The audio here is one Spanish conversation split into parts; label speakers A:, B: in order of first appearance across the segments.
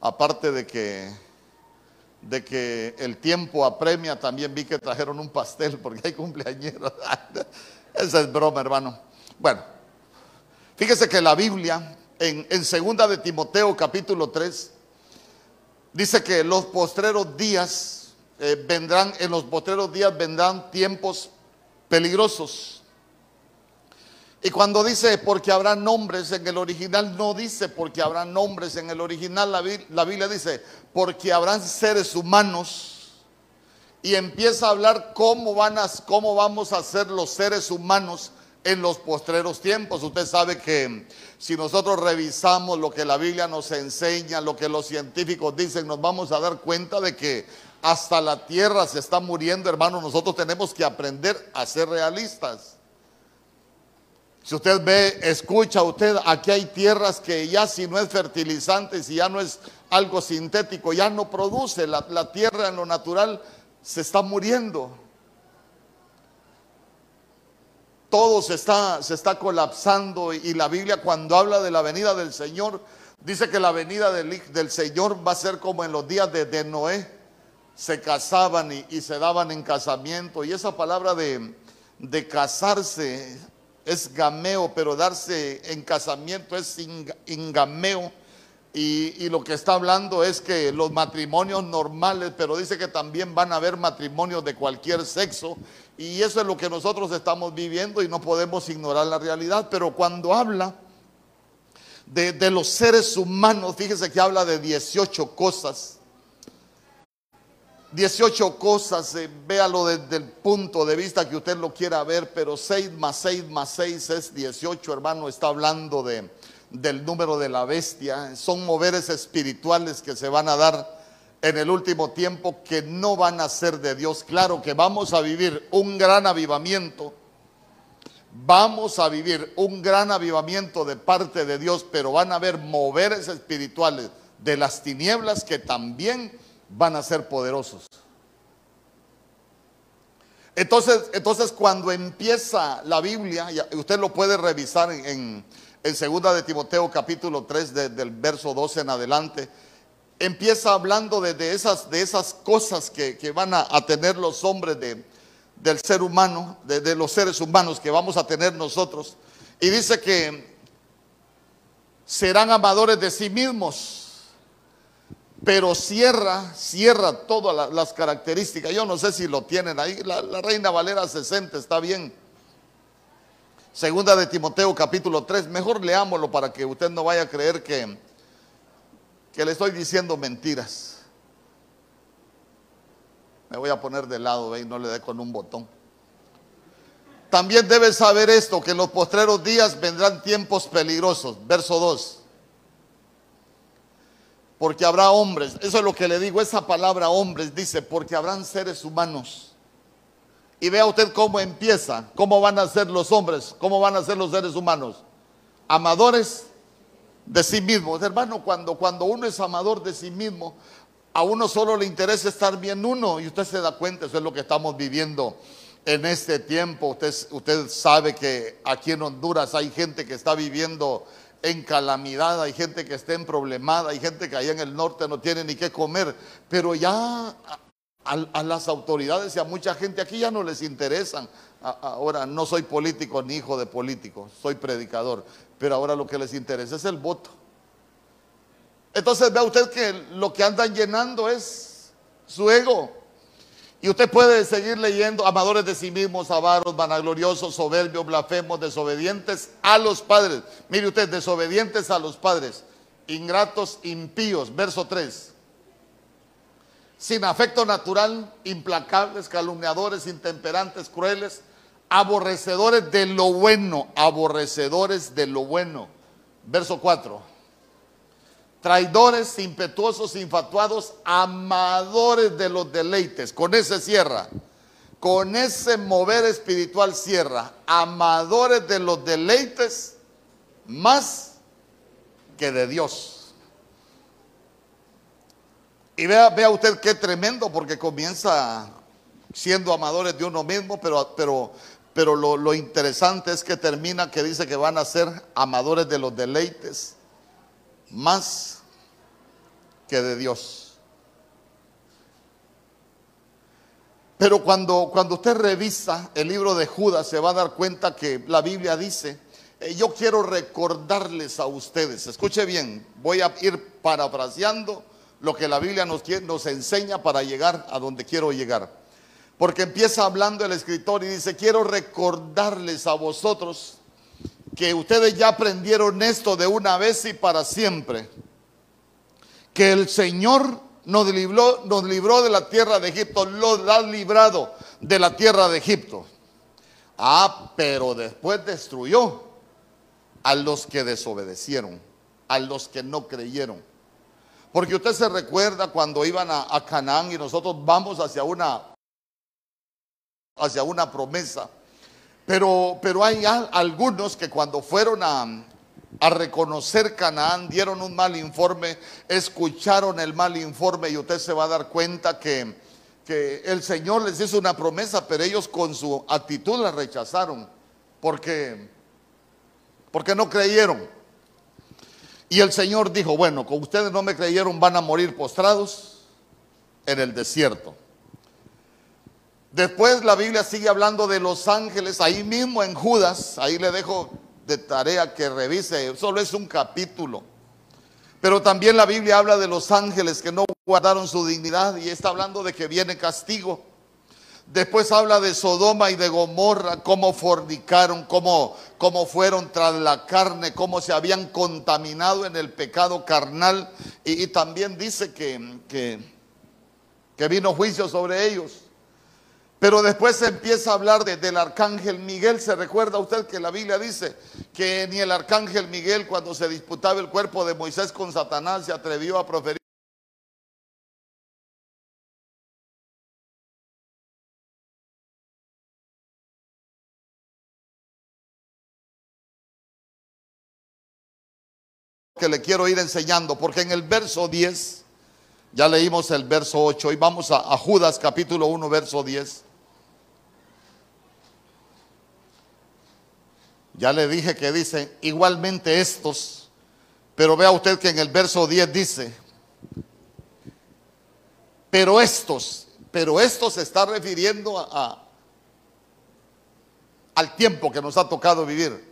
A: aparte de que, de que el tiempo apremia, también vi que trajeron un pastel porque hay cumpleañeros. Esa es broma, hermano. Bueno, fíjese que la Biblia, en, en segunda de Timoteo capítulo 3, dice que los postreros días eh, vendrán, en los postreros días vendrán tiempos peligrosos. Y cuando dice porque habrá nombres en el original, no dice porque habrá nombres en el original, la, la Biblia dice porque habrán seres humanos. Y empieza a hablar cómo, van a, cómo vamos a ser los seres humanos en los postreros tiempos. Usted sabe que si nosotros revisamos lo que la Biblia nos enseña, lo que los científicos dicen, nos vamos a dar cuenta de que hasta la tierra se está muriendo, hermano. Nosotros tenemos que aprender a ser realistas. Si usted ve, escucha usted, aquí hay tierras que ya si no es fertilizante, si ya no es algo sintético, ya no produce. La, tierra en lo natural se está muriendo. Todo se está, se está colapsando y la Biblia cuando habla de la venida del Señor, dice que la venida del, Señor va a ser como en los días de, de Noé. Se casaban y, y, se daban en casamiento. Y esa palabra de, de casarse es gameo, pero darse en casamiento es ingameo. Y, y, lo que está hablando es que los matrimonios normales, pero dice que también van a haber matrimonios de cualquier sexo. Y eso es lo que nosotros estamos viviendo y no podemos ignorar la realidad. Pero cuando habla de, de los seres humanos, fíjese que habla de 18 cosas. 18 cosas, eh, véalo desde el punto de vista que usted lo quiera ver, pero 6 más 6 más 6 es 18, hermano, está hablando de, del número de la bestia. Son moveres espirituales que se van a dar en el último tiempo que no van a ser de Dios. Claro que vamos a vivir un gran avivamiento, vamos a vivir un gran avivamiento de parte de Dios, pero van a haber moveres espirituales de las tinieblas que también van a ser poderosos. Entonces, entonces cuando empieza la Biblia, usted lo puede revisar en, en, segunda de Timoteo capítulo 3 de, del verso 12 en adelante, empieza hablando de, esas, de esas cosas que, que van a, tener los hombres de, del ser humano, de los seres humanos que vamos a tener nosotros. Y dice que serán amadores de sí mismos pero cierra, cierra todas las características. Yo no sé si lo tienen ahí. La, Reina Valera 60 está bien. Segunda de Timoteo capítulo 3. Mejor leámoslo para que usted no vaya a creer que, que le estoy diciendo mentiras. Me voy a poner de lado ¿ve? y no le dé con un botón. También debes saber esto, que en los postreros días vendrán tiempos peligrosos. Verso 2 porque habrá hombres. Eso es lo que le digo, esa palabra hombres dice, porque habrán seres humanos. Y vea usted cómo empieza, cómo van a ser los hombres, cómo van a ser los seres humanos. Amadores de sí mismos. Hermano, cuando, cuando uno es amador de sí mismo, a uno solo le interesa estar bien uno y usted se da cuenta, eso es lo que estamos viviendo en este tiempo. Usted, usted sabe que aquí en Honduras hay gente que está viviendo en calamidad, hay gente que está en problemada, hay gente que allá en el norte no tiene ni qué comer, pero ya a, las autoridades y a mucha gente aquí ya no les interesan. Ahora no soy político ni hijo de político, soy predicador, pero ahora lo que les interesa es el voto. Entonces vea usted que lo que andan llenando es su ego. Y usted puede seguir leyendo amadores de sí mismos, avaros, vanagloriosos, soberbios, blasfemos, desobedientes a los padres. Mire usted, desobedientes a los padres, ingratos, impíos. Verso 3. Sin afecto natural, implacables, calumniadores, intemperantes, crueles, aborrecedores de lo bueno, aborrecedores de lo bueno. Verso 4 traidores, impetuosos, infatuados, amadores de los deleites. Con ese cierra. Con ese mover espiritual cierra. Amadores de los deleites más que de Dios. Y vea, vea usted qué tremendo porque comienza siendo amadores de uno mismo, pero, pero, pero lo, lo interesante es que termina que dice que van a ser amadores de los deleites más que de Dios. Pero cuando, cuando usted revisa el libro de Judas se va a dar cuenta que la Biblia dice, eh, yo quiero recordarles a ustedes, escuche bien, voy a ir parafraseando lo que la Biblia nos, nos enseña para llegar a donde quiero llegar. Porque empieza hablando el escritor y dice, quiero recordarles a vosotros que ustedes ya aprendieron esto de una vez y para siempre, que el Señor nos libró, nos libró de la tierra de Egipto, lo ha librado de la tierra de Egipto. Ah, pero después destruyó a los que desobedecieron, a los que no creyeron. Porque usted se recuerda cuando iban a, Canaán y nosotros vamos hacia una, hacia una promesa. Pero, pero hay algunos que cuando fueron a, reconocer Canaán, dieron un mal informe, escucharon el mal informe y usted se va a dar cuenta que, que el Señor les hizo una promesa, pero ellos con su actitud la rechazaron porque, porque no creyeron. Y el Señor dijo, bueno, con ustedes no me creyeron, van a morir postrados en el desierto. Después la Biblia sigue hablando de los ángeles, ahí mismo en Judas, ahí le dejo de tarea que revise, solo es un capítulo. Pero también la Biblia habla de los ángeles que no guardaron su dignidad y está hablando de que viene castigo. Después habla de Sodoma y de Gomorra, cómo fornicaron, cómo, cómo fueron tras la carne, cómo se habían contaminado en el pecado carnal. Y, también dice que, que, que vino juicio sobre ellos. Pero después se empieza a hablar del arcángel Miguel. ¿Se recuerda usted que la Biblia dice que ni el arcángel Miguel cuando se disputaba el cuerpo de Moisés con Satanás se atrevió a proferir? que le quiero ir enseñando, porque en el verso 10, ya leímos el verso 8, y vamos a, a Judas capítulo 1, verso 10. Ya le dije que dice igualmente estos, pero vea usted que en el verso 10 dice, pero estos, pero estos se está refiriendo a, al tiempo que nos ha tocado vivir.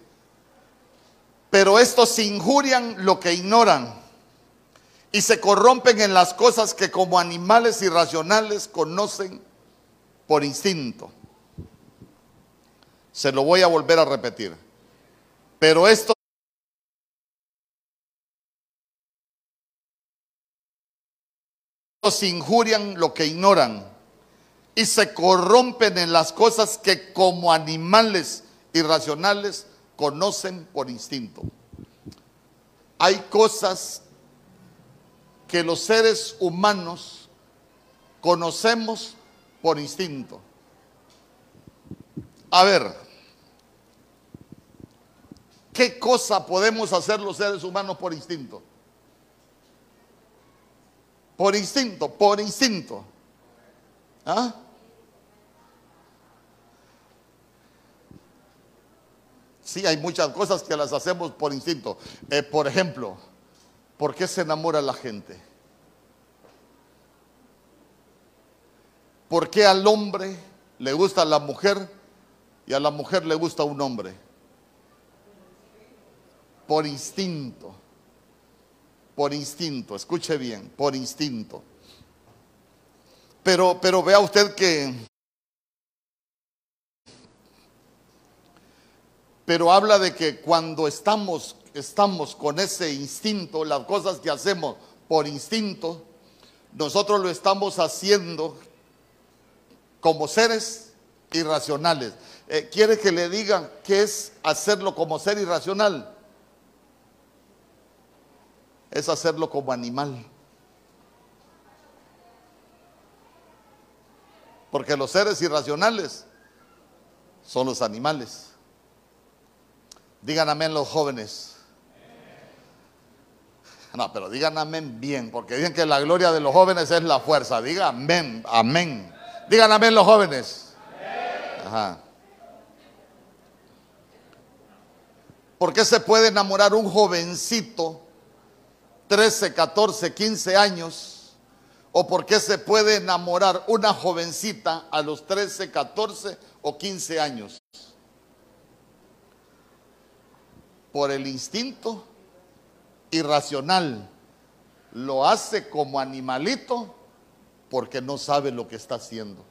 A: Pero estos injurian lo que ignoran y se corrompen en las cosas que como animales irracionales conocen por instinto. Se lo voy a volver a repetir. Pero esto injurian lo que ignoran y se corrompen en las cosas que como animales irracionales conocen por instinto. Hay cosas que los seres humanos conocemos por instinto. A ver, ¿Qué cosa podemos hacer los seres humanos por instinto? Por instinto, por instinto. ¿Ah? Sí, hay muchas cosas que las hacemos por instinto. Eh, por ejemplo, ¿por qué se enamora la gente? ¿Por qué al hombre le gusta la mujer y a la mujer le gusta un hombre? Por instinto. Por instinto, escuche bien, por instinto. Pero, pero vea usted que... Pero habla de que cuando estamos, estamos con ese instinto, las cosas que hacemos por instinto, nosotros lo estamos haciendo como seres irracionales. Eh, ¿Quiere que le diga qué es hacerlo como ser irracional? Es hacerlo como animal. Porque los seres irracionales son los animales. Digan amén los jóvenes. No, pero digan amén bien, porque dicen que la gloria de los jóvenes es la fuerza. Digan amén, amén. Digan amén los jóvenes. Ajá. ¿Por qué se puede enamorar un jovencito 13, 14, 15 años, o por qué se puede enamorar una jovencita a los 13, 14 o 15 años. Por el instinto irracional. Lo hace como animalito porque no sabe lo que está haciendo.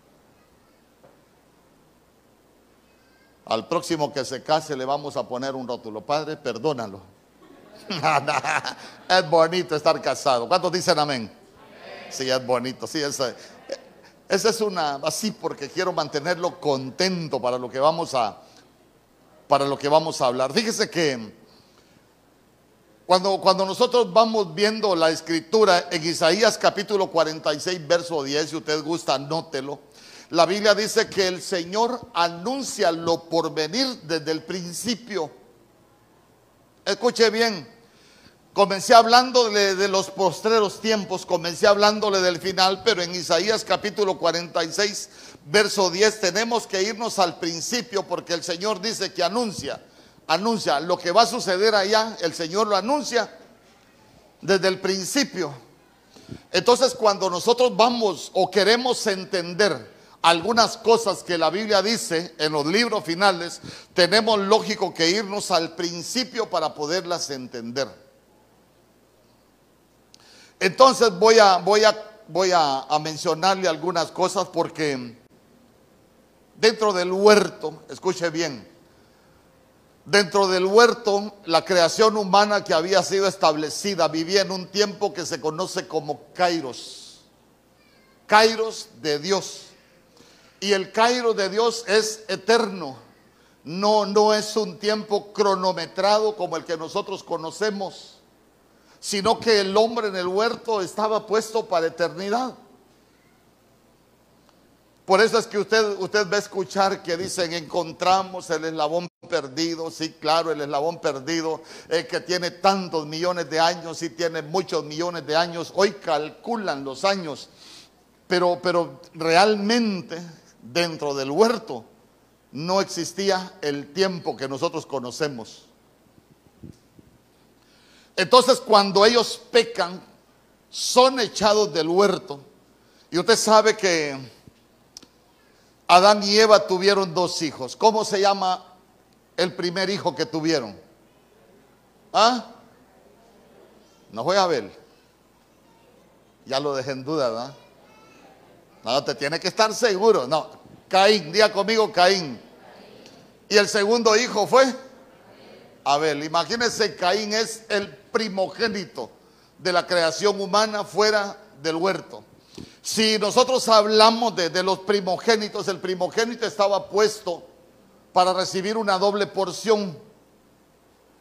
A: Al próximo que se case le vamos a poner un rótulo. Padre, perdónalo. Es bonito estar casado. ¿Cuántos dicen amén? Sí, es bonito. Sí, esa, esa es una así porque quiero mantenerlo contento para lo que vamos a para lo que vamos a hablar. Fíjese que cuando, cuando nosotros vamos viendo la escritura en Isaías capítulo 46, verso 10, si usted gusta, anótelo. La Biblia dice que el Señor anuncia lo por venir desde el principio. Escuche bien, comencé hablándole de los postreros tiempos, comencé hablándole del final, pero en Isaías capítulo 46, verso 10, tenemos que irnos al principio porque el Señor dice que anuncia, anuncia lo que va a suceder allá, el Señor lo anuncia desde el principio. Entonces cuando nosotros vamos o queremos entender, algunas cosas que la Biblia dice en los libros finales, tenemos lógico que irnos al principio para poderlas entender. Entonces voy a, voy a, voy a, mencionarle algunas cosas porque dentro del huerto, escuche bien, dentro del huerto la creación humana que había sido establecida vivía en un tiempo que se conoce como Kairos, Kairos de Dios. Y el Cairo de Dios es eterno. No, no es un tiempo cronometrado como el que nosotros conocemos, sino que el hombre en el huerto estaba puesto para eternidad. Por eso es que usted, usted va a escuchar que dicen, encontramos el eslabón perdido, sí, claro, el eslabón perdido, el que tiene tantos millones de años, sí tiene muchos millones de años, hoy calculan los años, pero, pero realmente dentro del huerto no existía el tiempo que nosotros conocemos. Entonces cuando ellos pecan, son echados del huerto. Y usted sabe que Adán y Eva tuvieron dos hijos. ¿Cómo se llama el primer hijo que tuvieron? ¿Ah? No voy a ver. Ya lo dejé en duda, ¿verdad? Te tiene que estar seguro. No, Caín, día conmigo Caín. Y el segundo hijo fue Abel. Imagínense, Caín es el primogénito de la creación humana fuera del huerto. Si nosotros hablamos de, los primogénitos, el primogénito estaba puesto para recibir una doble porción.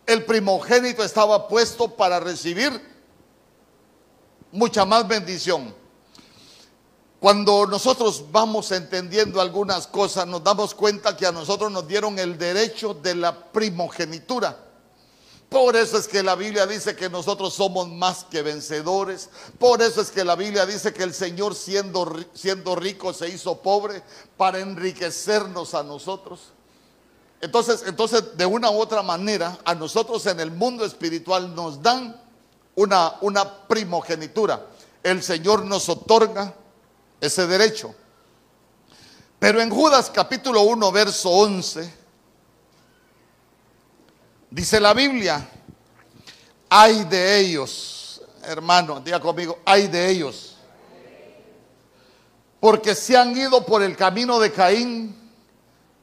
A: El primogénito estaba puesto para recibir mucha más bendición. Cuando nosotros vamos entendiendo algunas cosas, nos damos cuenta que a nosotros nos dieron el derecho de la primogenitura. Por eso es que la Biblia dice que nosotros somos más que vencedores. Por eso es que la Biblia dice que el Señor siendo, siendo rico se hizo pobre para enriquecernos a nosotros. Entonces, entonces, de una u otra manera, a nosotros en el mundo espiritual nos dan una, una primogenitura. El Señor nos otorga ese derecho. Pero en Judas capítulo 1, verso 11, dice la Biblia, hay de ellos, hermano, diga conmigo, hay de ellos, porque se han ido por el camino de Caín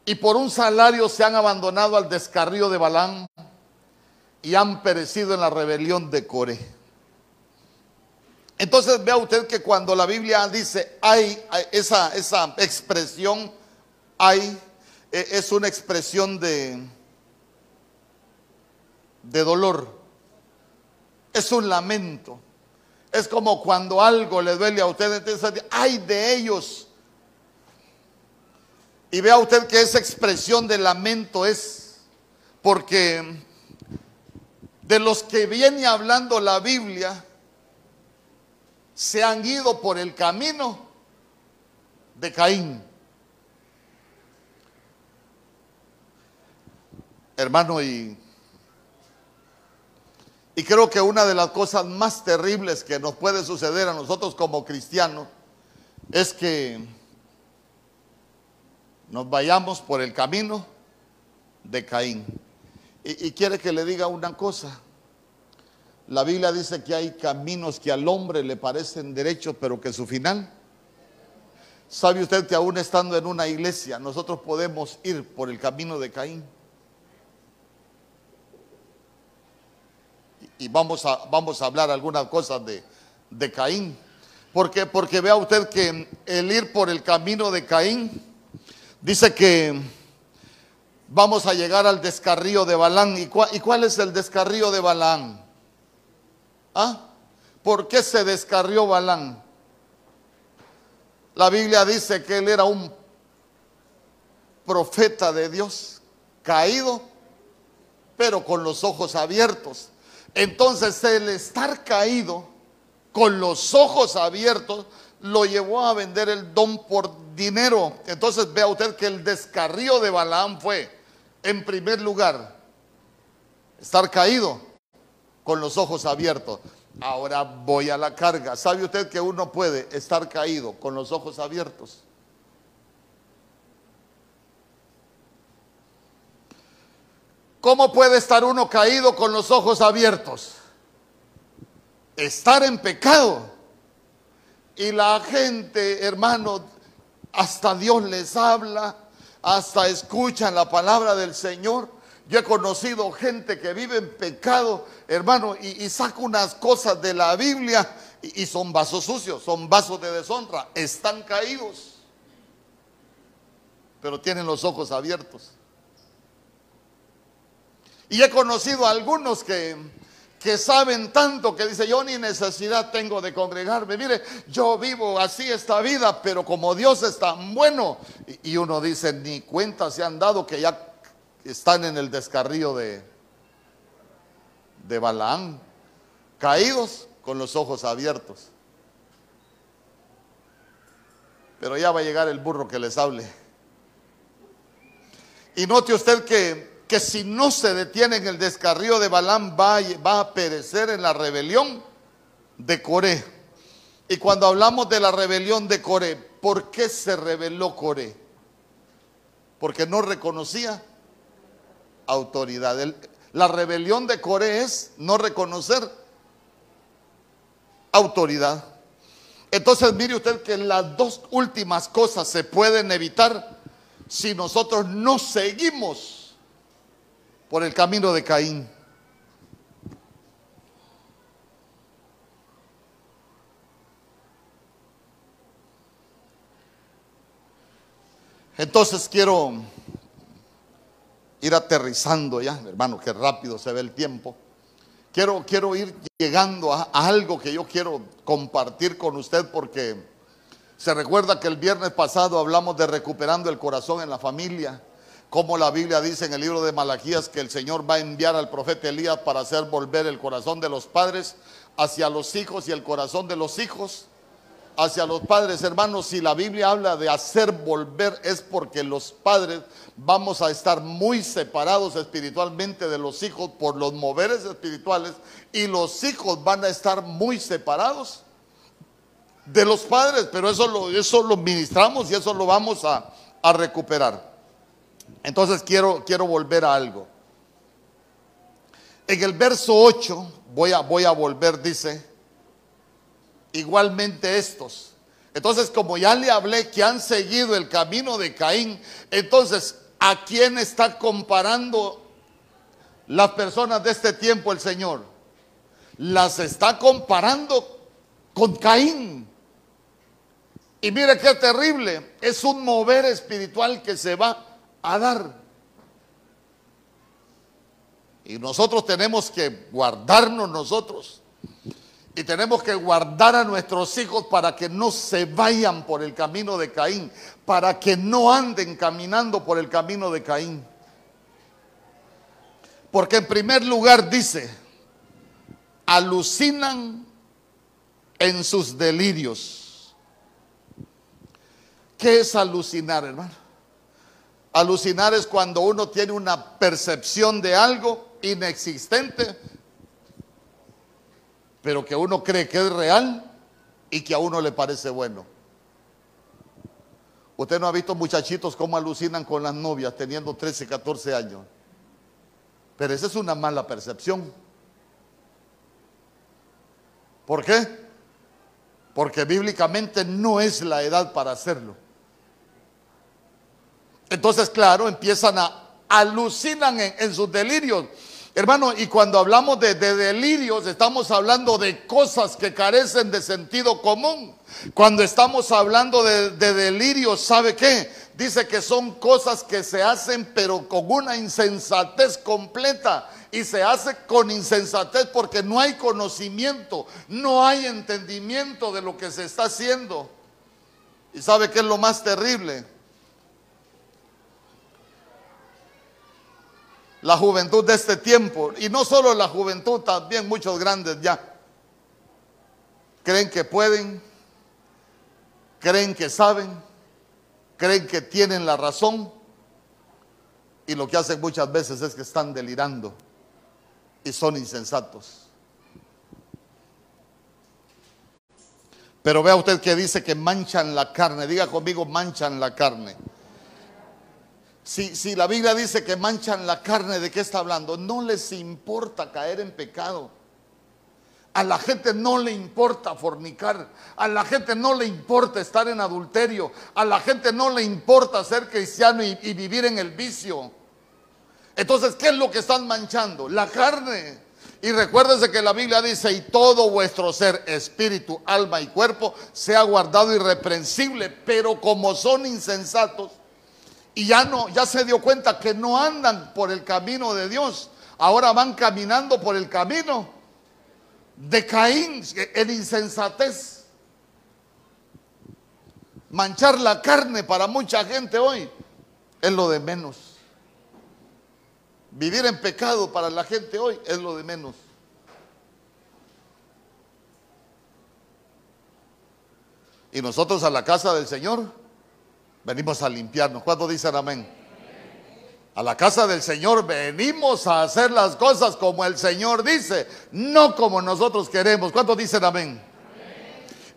A: y por un salario se han abandonado al descarrío de Balán y han perecido en la rebelión de Coré. Entonces vea usted que cuando la Biblia dice hay, esa, esa expresión, hay, e, es una expresión de, de dolor. Es un lamento. Es como cuando algo le duele a usted, entonces hay de ellos. Y vea usted que esa expresión de lamento es porque de los que viene hablando la Biblia, se han ido por el camino de Caín. Hermano, y, Y creo que una de las cosas más terribles que nos puede suceder a nosotros como cristianos es que nos vayamos por el camino de Caín. Y, quiere que le diga una cosa. La Biblia dice que hay caminos que al hombre le parecen derechos, pero que su final. ¿Sabe usted que aún estando en una iglesia, nosotros podemos ir por el camino de Caín? Y vamos a, vamos a hablar algunas cosas de, de Caín. Porque, porque vea usted que el ir por el camino de Caín dice que vamos a llegar al descarrío de Balán. ¿Y, ¿Y cuál es el descarrío de Balán? ¿Ah? ¿Por qué se descarrió Balán? La Biblia dice que él era un profeta de Dios, caído, pero con los ojos abiertos. Entonces el estar caído, con los ojos abiertos, lo llevó a vender el don por dinero. Entonces vea usted que el descarrío de Balaam fue, en primer lugar, estar caído con los ojos abiertos. Ahora voy a la carga. ¿Sabe usted que uno puede estar caído con los ojos abiertos? ¿Cómo puede estar uno caído con los ojos abiertos? Estar en pecado. Y la gente, hermano, hasta Dios les habla, hasta escuchan la palabra del Señor. Yo he conocido gente que vive en pecado, hermano, y, saca unas cosas de la Biblia y, y son vasos sucios, son vasos de deshonra, están caídos, pero tienen los ojos abiertos. Y he conocido a algunos que, que saben tanto que dice, yo ni necesidad tengo de congregarme. Mire, yo vivo así esta vida, pero como Dios es tan bueno, y uno dice, ni cuenta se han dado que ya están en el descarrío de, de Balaán, caídos con los ojos abiertos. Pero ya va a llegar el burro que les hable. Y note usted que que si no se detiene en el descarrío de Balán va, va a perecer en la rebelión de Coré. Y cuando hablamos de la rebelión de Coré, ¿por qué se rebeló Coré? Porque no reconocía autoridad. la rebelión de Coré es no reconocer autoridad. Entonces mire usted que las dos últimas cosas se pueden evitar si nosotros no seguimos por el camino de Caín. Entonces quiero ir aterrizando ya, hermano, que rápido se ve el tiempo. Quiero, quiero ir llegando a, a, algo que yo quiero compartir con usted porque se recuerda que el viernes pasado hablamos de recuperando el corazón en la familia como la Biblia dice en el libro de Malaquías que el Señor va a enviar al profeta Elías para hacer volver el corazón de los padres hacia los hijos y el corazón de los hijos hacia los padres. Hermanos, si la Biblia habla de hacer volver es porque los padres vamos a estar muy separados espiritualmente de los hijos por los moveres espirituales y los hijos van a estar muy separados de los padres, pero eso lo, eso lo ministramos y eso lo vamos a, a recuperar. Entonces quiero, quiero volver a algo. En el verso 8, voy a, voy a volver, dice, igualmente estos. Entonces, como ya le hablé que han seguido el camino de Caín, entonces, ¿a quién está comparando las personas de este tiempo el Señor? Las está comparando con Caín. Y mire qué terrible, es un mover espiritual que se va a dar. Y nosotros tenemos que guardarnos nosotros. Y tenemos que guardar a nuestros hijos para que no se vayan por el camino de Caín, para que no anden caminando por el camino de Caín. Porque en primer lugar dice, alucinan en sus delirios. ¿Qué es alucinar, hermano? Alucinar es cuando uno tiene una percepción de algo inexistente, pero que uno cree que es real y que a uno le parece bueno. Usted no ha visto muchachitos cómo alucinan con las novias teniendo 13, 14 años. Pero esa es una mala percepción. ¿Por qué? Porque bíblicamente no es la edad para hacerlo. Entonces, claro, empiezan a alucinan en, sus delirios. Hermano, y cuando hablamos de, delirios, estamos hablando de cosas que carecen de sentido común. Cuando estamos hablando de, de delirios, ¿sabe qué? Dice que son cosas que se hacen pero con una insensatez completa. Y se hace con insensatez porque no hay conocimiento, no hay entendimiento de lo que se está haciendo. ¿Y sabe qué es lo más terrible? La juventud de este tiempo, y no solo la juventud, también muchos grandes ya, creen que pueden, creen que saben, creen que tienen la razón, y lo que hacen muchas veces es que están delirando y son insensatos. Pero vea usted que dice que manchan la carne, diga conmigo, manchan la carne. Si, la Biblia dice que manchan la carne, ¿de qué está hablando? No les importa caer en pecado. A la gente no le importa fornicar. A la gente no le importa estar en adulterio. A la gente no le importa ser cristiano y, y vivir en el vicio. Entonces, ¿qué es lo que están manchando? La carne. Y recuérdense que la Biblia dice, y todo vuestro ser, espíritu, alma y cuerpo, sea guardado irreprensible. Pero como son insensatos, y ya no, ya se dio cuenta que no andan por el camino de Dios. Ahora van caminando por el camino de Caín en insensatez. Manchar la carne para mucha gente hoy es lo de menos. Vivir en pecado para la gente hoy es lo de menos. Y nosotros a la casa del Señor Venimos a limpiarnos. ¿Cuántos dicen amén? A la casa del Señor venimos a hacer las cosas como el Señor dice, no como nosotros queremos. ¿Cuántos dicen amén?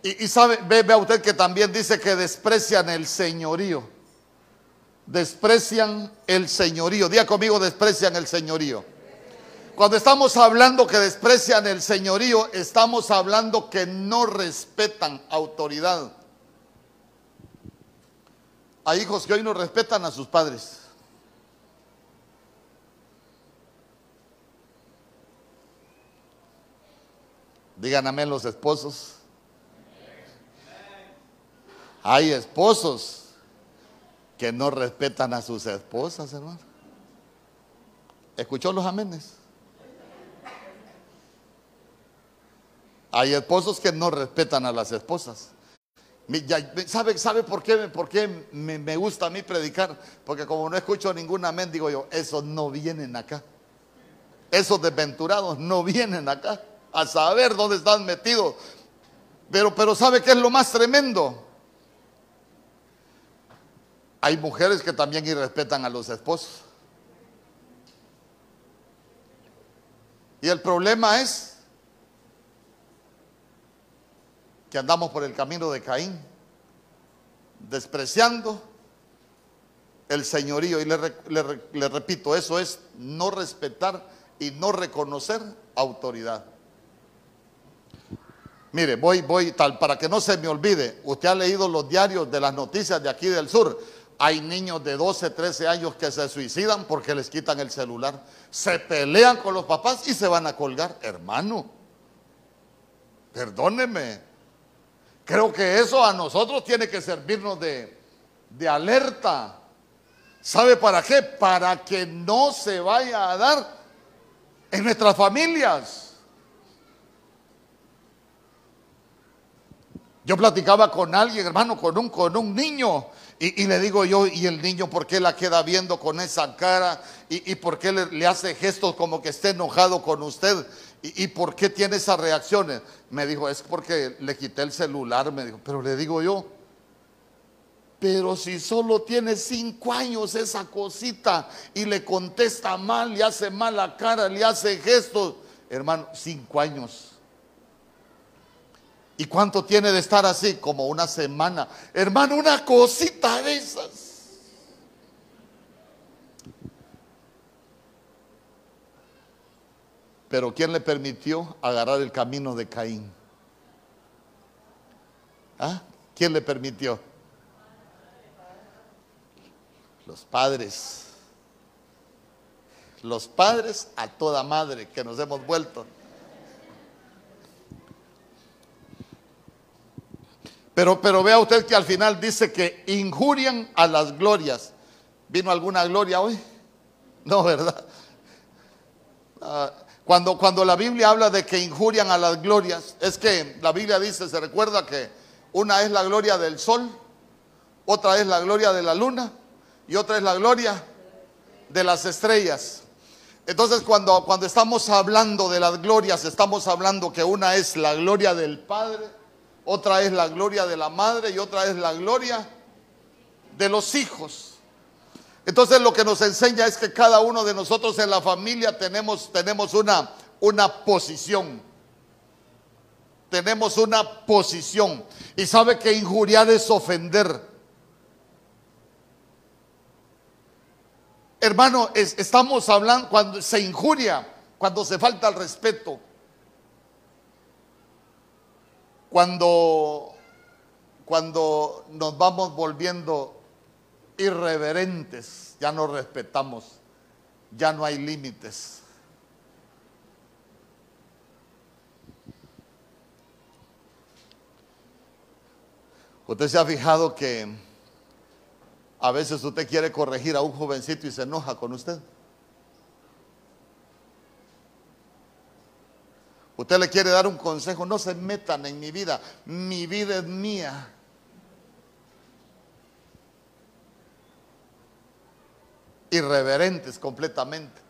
A: Y, sabe, ve, a usted que también dice que desprecian el señorío. Desprecian el señorío. Día conmigo, desprecian el señorío. Cuando estamos hablando que desprecian el señorío, estamos hablando que no respetan autoridad. Hay hijos que hoy no respetan a sus padres. Digan amén los esposos. Hay esposos que no respetan a sus esposas, hermano. ¿Escuchó los amenes? Hay esposos que no respetan a las esposas. ¿Sabe, ¿Sabe por qué, por qué me, gusta a mí predicar? Porque como no escucho ningún amén, digo yo, esos no vienen acá. Esos desventurados no vienen acá a saber dónde están metidos. Pero, pero ¿sabe qué es lo más tremendo? Hay mujeres que también irrespetan a los esposos. Y el problema es que andamos por el camino de Caín, despreciando el señorío. Y le, repito, eso es no respetar y no reconocer autoridad. Mire, voy, voy, tal, para que no se me olvide, usted ha leído los diarios de las noticias de aquí del sur. Hay niños de 12, 13 años que se suicidan porque les quitan el celular. Se pelean con los papás y se van a colgar. Hermano, perdóneme, Creo que eso a nosotros tiene que servirnos de, alerta. ¿Sabe para qué? Para que no se vaya a dar en nuestras familias. Yo platicaba con alguien, hermano, con un, con un niño, y, le digo yo, ¿y el niño por qué la queda viendo con esa cara? ¿Y, por qué le, le, hace gestos como que esté enojado con usted? ¿Y, por qué tiene esas reacciones? Me dijo, es porque le quité el celular, me dijo, pero le digo yo, pero si solo tiene cinco años esa cosita y le contesta mal, le hace mala cara, le hace gestos, hermano, cinco años. ¿Y cuánto tiene de estar así? Como una semana. Hermano, una cosita de esas. Pero ¿quién le permitió agarrar el camino de Caín? ¿Ah? ¿Quién le permitió? Los padres. Los padres a toda madre que nos hemos vuelto. Pero, pero vea usted que al final dice que injurian a las glorias. ¿Vino alguna gloria hoy? No, ¿verdad? Ah, cuando, cuando la Biblia habla de que injurian a las glorias, es que la Biblia dice, se recuerda que una es la gloria del sol, otra es la gloria de la luna y otra es la gloria de las estrellas. Entonces cuando, cuando estamos hablando de las glorias, estamos hablando que una es la gloria del Padre, otra es la gloria de la madre y otra es la gloria de los hijos. Entonces lo que nos enseña es que cada uno de nosotros en la familia tenemos, tenemos una, una posición. Tenemos una posición. Y sabe que injuriar es ofender. Hermano, estamos hablando cuando se injuria, cuando se falta el respeto, cuando, cuando nos vamos volviendo irreverentes, ya no respetamos, ya no hay límites. Usted se ha fijado que a veces usted quiere corregir a un jovencito y se enoja con usted. Usted le quiere dar un consejo, no se metan en mi vida, mi vida es mía. Irreverentes completamente.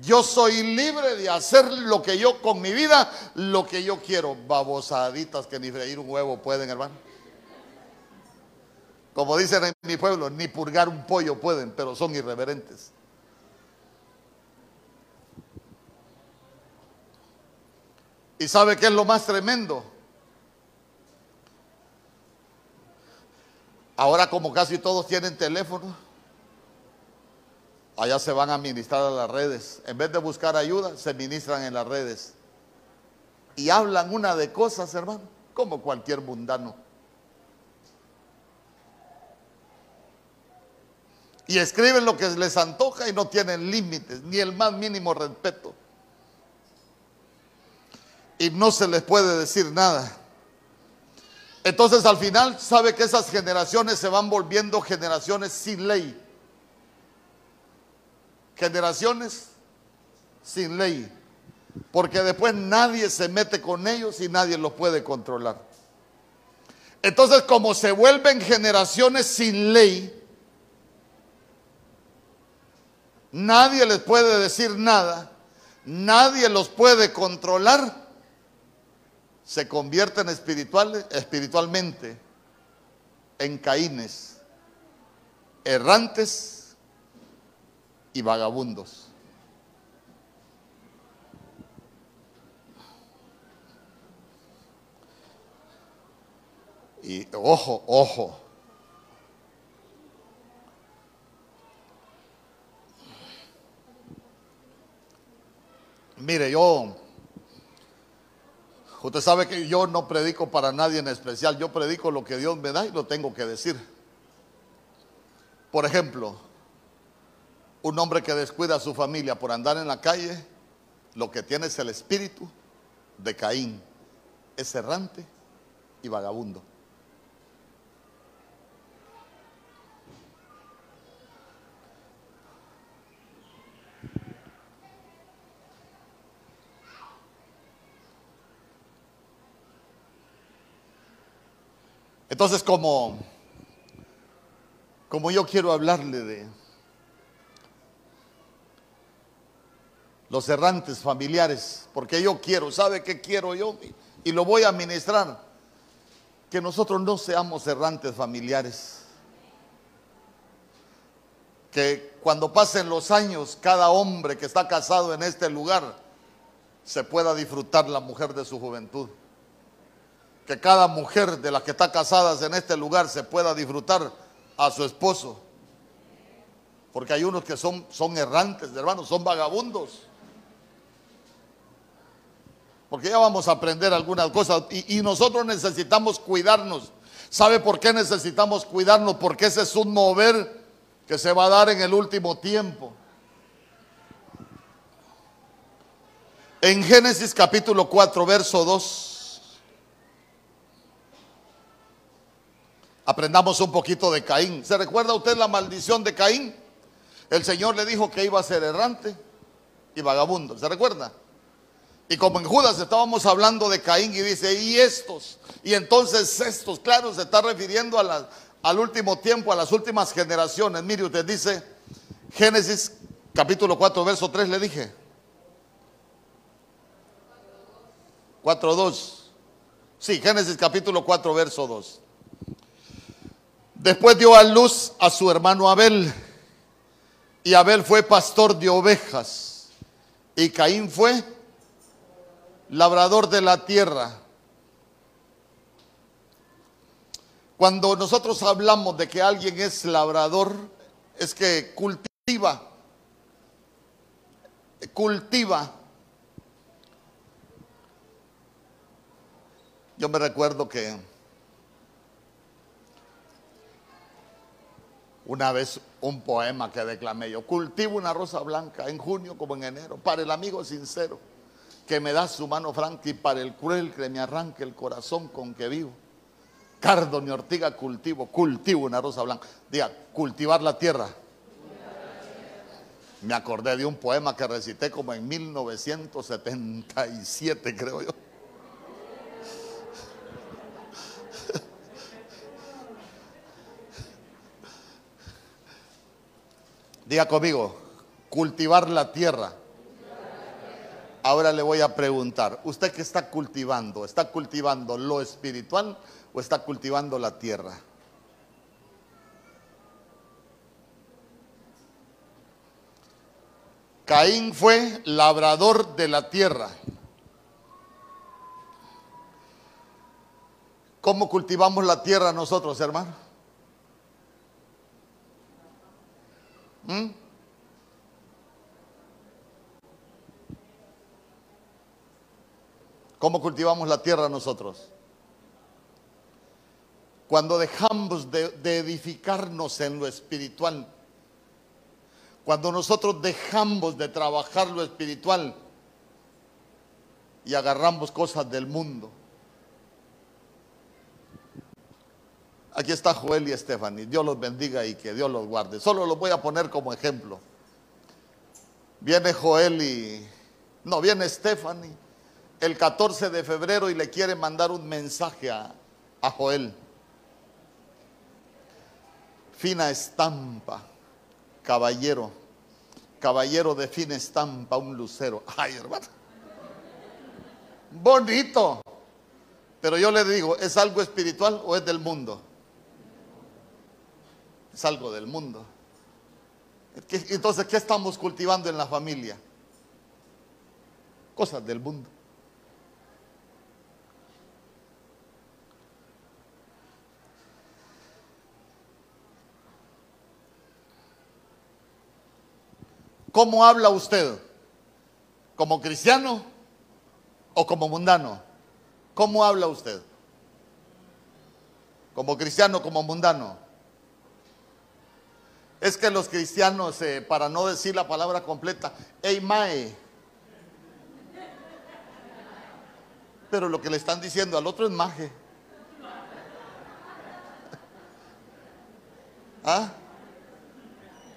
A: Yo soy libre de hacer lo que yo con mi vida, lo que yo quiero. Babosaditas que ni freír un huevo pueden, hermano. Como dicen en mi pueblo, ni purgar un pollo pueden, pero son irreverentes. ¿Y sabe qué es lo más tremendo? Ahora como casi todos tienen teléfono, allá se van a ministrar a las redes. En vez de buscar ayuda, se ministran en las redes. Y hablan una de cosas, hermano, como cualquier mundano. Y escriben lo que les antoja y no tienen límites, ni el más mínimo respeto y no se les puede decir nada. Entonces al final sabe que esas generaciones se van volviendo generaciones sin ley. Generaciones sin ley. Porque después nadie se mete con ellos y nadie los puede controlar. Entonces como se vuelven generaciones sin ley, nadie les puede decir nada, nadie los puede controlar se convierten espiritual, espiritualmente en caínes, errantes y vagabundos. Y ojo, ojo. Mire, yo Usted sabe que yo no predico para nadie en especial, yo predico lo que Dios me da y lo tengo que decir. Por ejemplo, un hombre que descuida a su familia por andar en la calle, lo que tiene es el espíritu de Caín, es errante y vagabundo. Entonces, como, como yo quiero hablarle de los errantes familiares, porque yo quiero, ¿sabe qué quiero yo? Y lo voy a ministrar, que nosotros no seamos errantes familiares. Que cuando pasen los años, cada hombre que está casado en este lugar se pueda disfrutar la mujer de su juventud que cada mujer de las que está casadas en este lugar se pueda disfrutar a su esposo. Porque hay unos que son, son errantes, hermanos, son vagabundos. Porque ya vamos a aprender algunas cosas y, nosotros necesitamos cuidarnos. ¿Sabe por qué necesitamos cuidarnos? Porque ese es un mover que se va a dar en el último tiempo. En Génesis capítulo 4, verso 2. Aprendamos un poquito de Caín. ¿Se recuerda usted la maldición de Caín? El Señor le dijo que iba a ser errante y vagabundo. ¿Se recuerda? Y como en Judas estábamos hablando de Caín y dice, y estos, y entonces estos, claro, se está refiriendo al último tiempo, a las últimas generaciones. Mire, usted dice, Génesis capítulo 4, verso 3 le dije. 4.2. Sí, Génesis capítulo 4, verso 2. Después dio a luz a su hermano Abel. Y Abel fue pastor de ovejas. Y Caín fue labrador de la tierra. Cuando nosotros hablamos de que alguien es labrador, es que cultiva, cultiva. Yo me recuerdo que una vez un poema que declamé yo, cultivo una rosa blanca en junio como en enero, para el amigo sincero que me da su mano franca y para el cruel que me arranque el corazón con que vivo. Cardo ni ortiga cultivo, cultivo una rosa blanca. Diga, cultivar la tierra. Me acordé de un poema que recité como en 1977, creo yo. Diga conmigo, cultivar la tierra. Ahora le voy a preguntar, ¿usted qué está cultivando? ¿Está cultivando lo espiritual o está cultivando la tierra? Caín fue labrador de la tierra. ¿Cómo cultivamos la tierra nosotros, hermano? ¿Mm? ¿Cómo cultivamos la tierra nosotros? Cuando dejamos de, edificarnos en lo espiritual, cuando nosotros dejamos de trabajar lo espiritual y agarramos cosas del mundo. Aquí está Joel y Stephanie. Dios los bendiga y que Dios los guarde. Solo los voy a poner como ejemplo. Viene Joel y... No, viene Stephanie el 14 de febrero y le quiere mandar un mensaje a, Joel. Fina estampa, caballero, caballero de fina estampa, un lucero. Ay, hermano. Bonito. Pero yo le digo, ¿es algo espiritual o es del mundo? Es algo del mundo. Entonces, ¿qué estamos cultivando en la familia? Cosas del mundo. ¿Cómo habla usted? ¿Como cristiano o como mundano? ¿Cómo habla usted? ¿Como cristiano o como mundano? Es que los cristianos, eh, para no decir la palabra completa, eimae. Pero lo que le están diciendo al otro es maje. ¿Ah?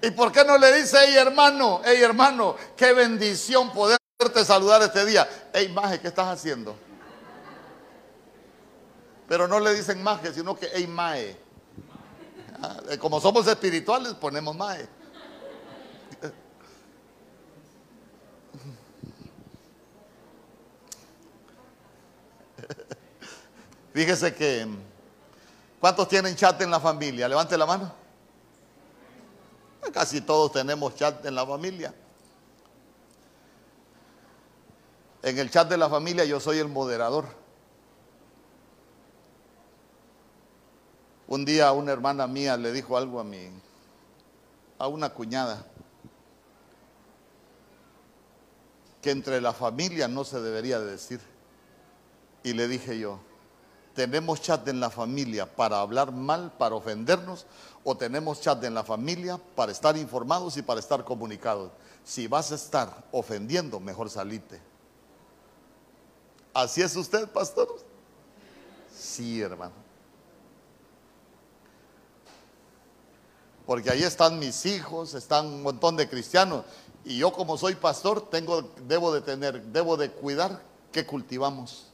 A: ¿Y por qué no le dice, hey hermano, hey hermano, qué bendición poderte saludar este día? Hey maje, ¿qué estás haciendo? Pero no le dicen maje, sino que hey mae. Ah, eh, como somos espirituales, ponemos mae. Fíjese que, ¿cuántos tienen chat en la familia? Levante la mano. Casi todos tenemos chat en la familia. En el chat de la familia yo soy el moderador. Un día una hermana mía le dijo algo a mi, a una cuñada, que entre la familia no se debería de decir. Y le dije yo, ¿tenemos chat en la familia para hablar mal, para ofendernos? ¿O tenemos chat en la familia para estar informados y para estar comunicados? Si vas a estar ofendiendo, mejor salite. ¿Así es usted, pastor? Sí, hermano. porque ahí están mis hijos, están un montón de cristianos. Y yo como soy pastor, tengo, debo de tener, debo de cuidar que cultivamos.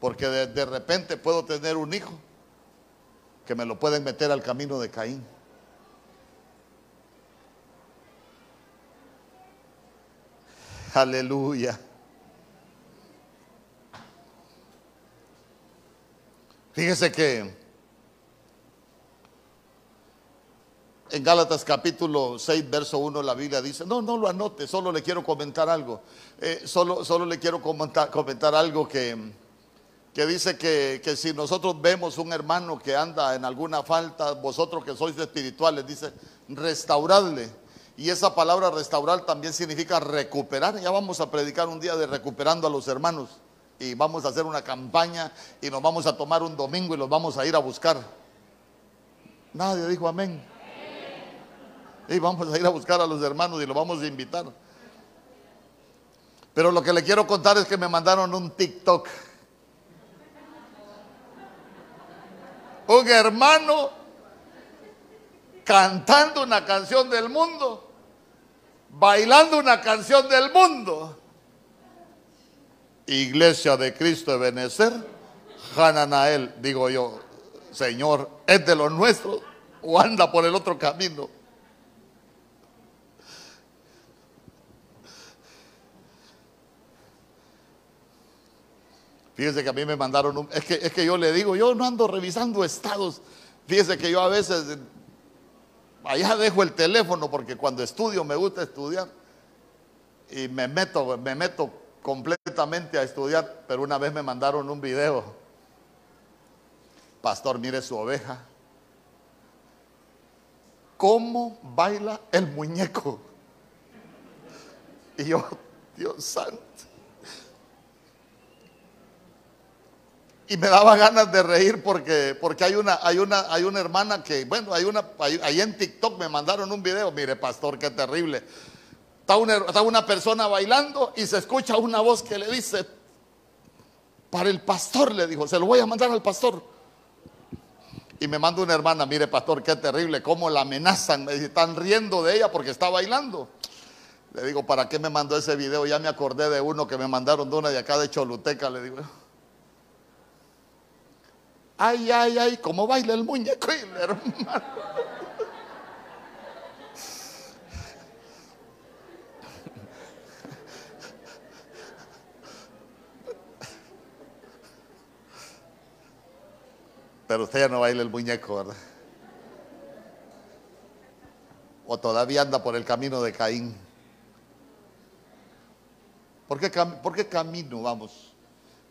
A: Porque de, de repente puedo tener un hijo que me lo pueden meter al camino de Caín. Aleluya. Fíjese que En Gálatas capítulo 6, verso 1, la Biblia dice, no, no lo anote, solo le quiero comentar algo. Eh, solo, solo le quiero comentar, comentar algo que, que dice que, que, si nosotros vemos un hermano que anda en alguna falta, vosotros que sois espirituales, dice, restauradle. Y esa palabra restaurar también significa recuperar. Ya vamos a predicar un día de recuperando a los hermanos. Y vamos a hacer una campaña y nos vamos a tomar un domingo y los vamos a ir a buscar. Nadie dijo amén. Y vamos a ir a buscar a los hermanos y los vamos a invitar. Pero lo que le quiero contar es que me mandaron un TikTok. Un hermano cantando una canción del mundo, bailando una canción del mundo. Iglesia de Cristo de Benecer, Hananael, digo yo, Señor, ¿es de los nuestros o anda por el otro camino? Fíjese que a mí me mandaron un... Es que, es que yo le digo, yo no ando revisando estados. Fíjese que yo a veces... Allá dejo el teléfono porque cuando estudio me gusta estudiar. Y me meto, me meto completamente a estudiar. Pero una vez me mandaron un video. Pastor, mire su oveja. ¿Cómo baila el muñeco? Y yo, Dios santo. Y me daba ganas de reír porque, porque hay, una, hay, una, hay una hermana que, bueno, hay una, ahí en TikTok me mandaron un video, mire pastor, qué terrible. Está una, está una persona bailando y se escucha una voz que le dice, para el pastor, le dijo, se lo voy a mandar al pastor. Y me manda una hermana, mire pastor, qué terrible, cómo la amenazan, me están riendo de ella porque está bailando. Le digo, ¿para qué me mandó ese video? Ya me acordé de uno que me mandaron de una de acá de Choluteca, le digo. Ay, ay, ay, cómo baila el muñeco hermano. Pero usted ya no baila el muñeco, ¿verdad? O todavía anda por el camino de Caín. ¿Por qué, por qué camino vamos?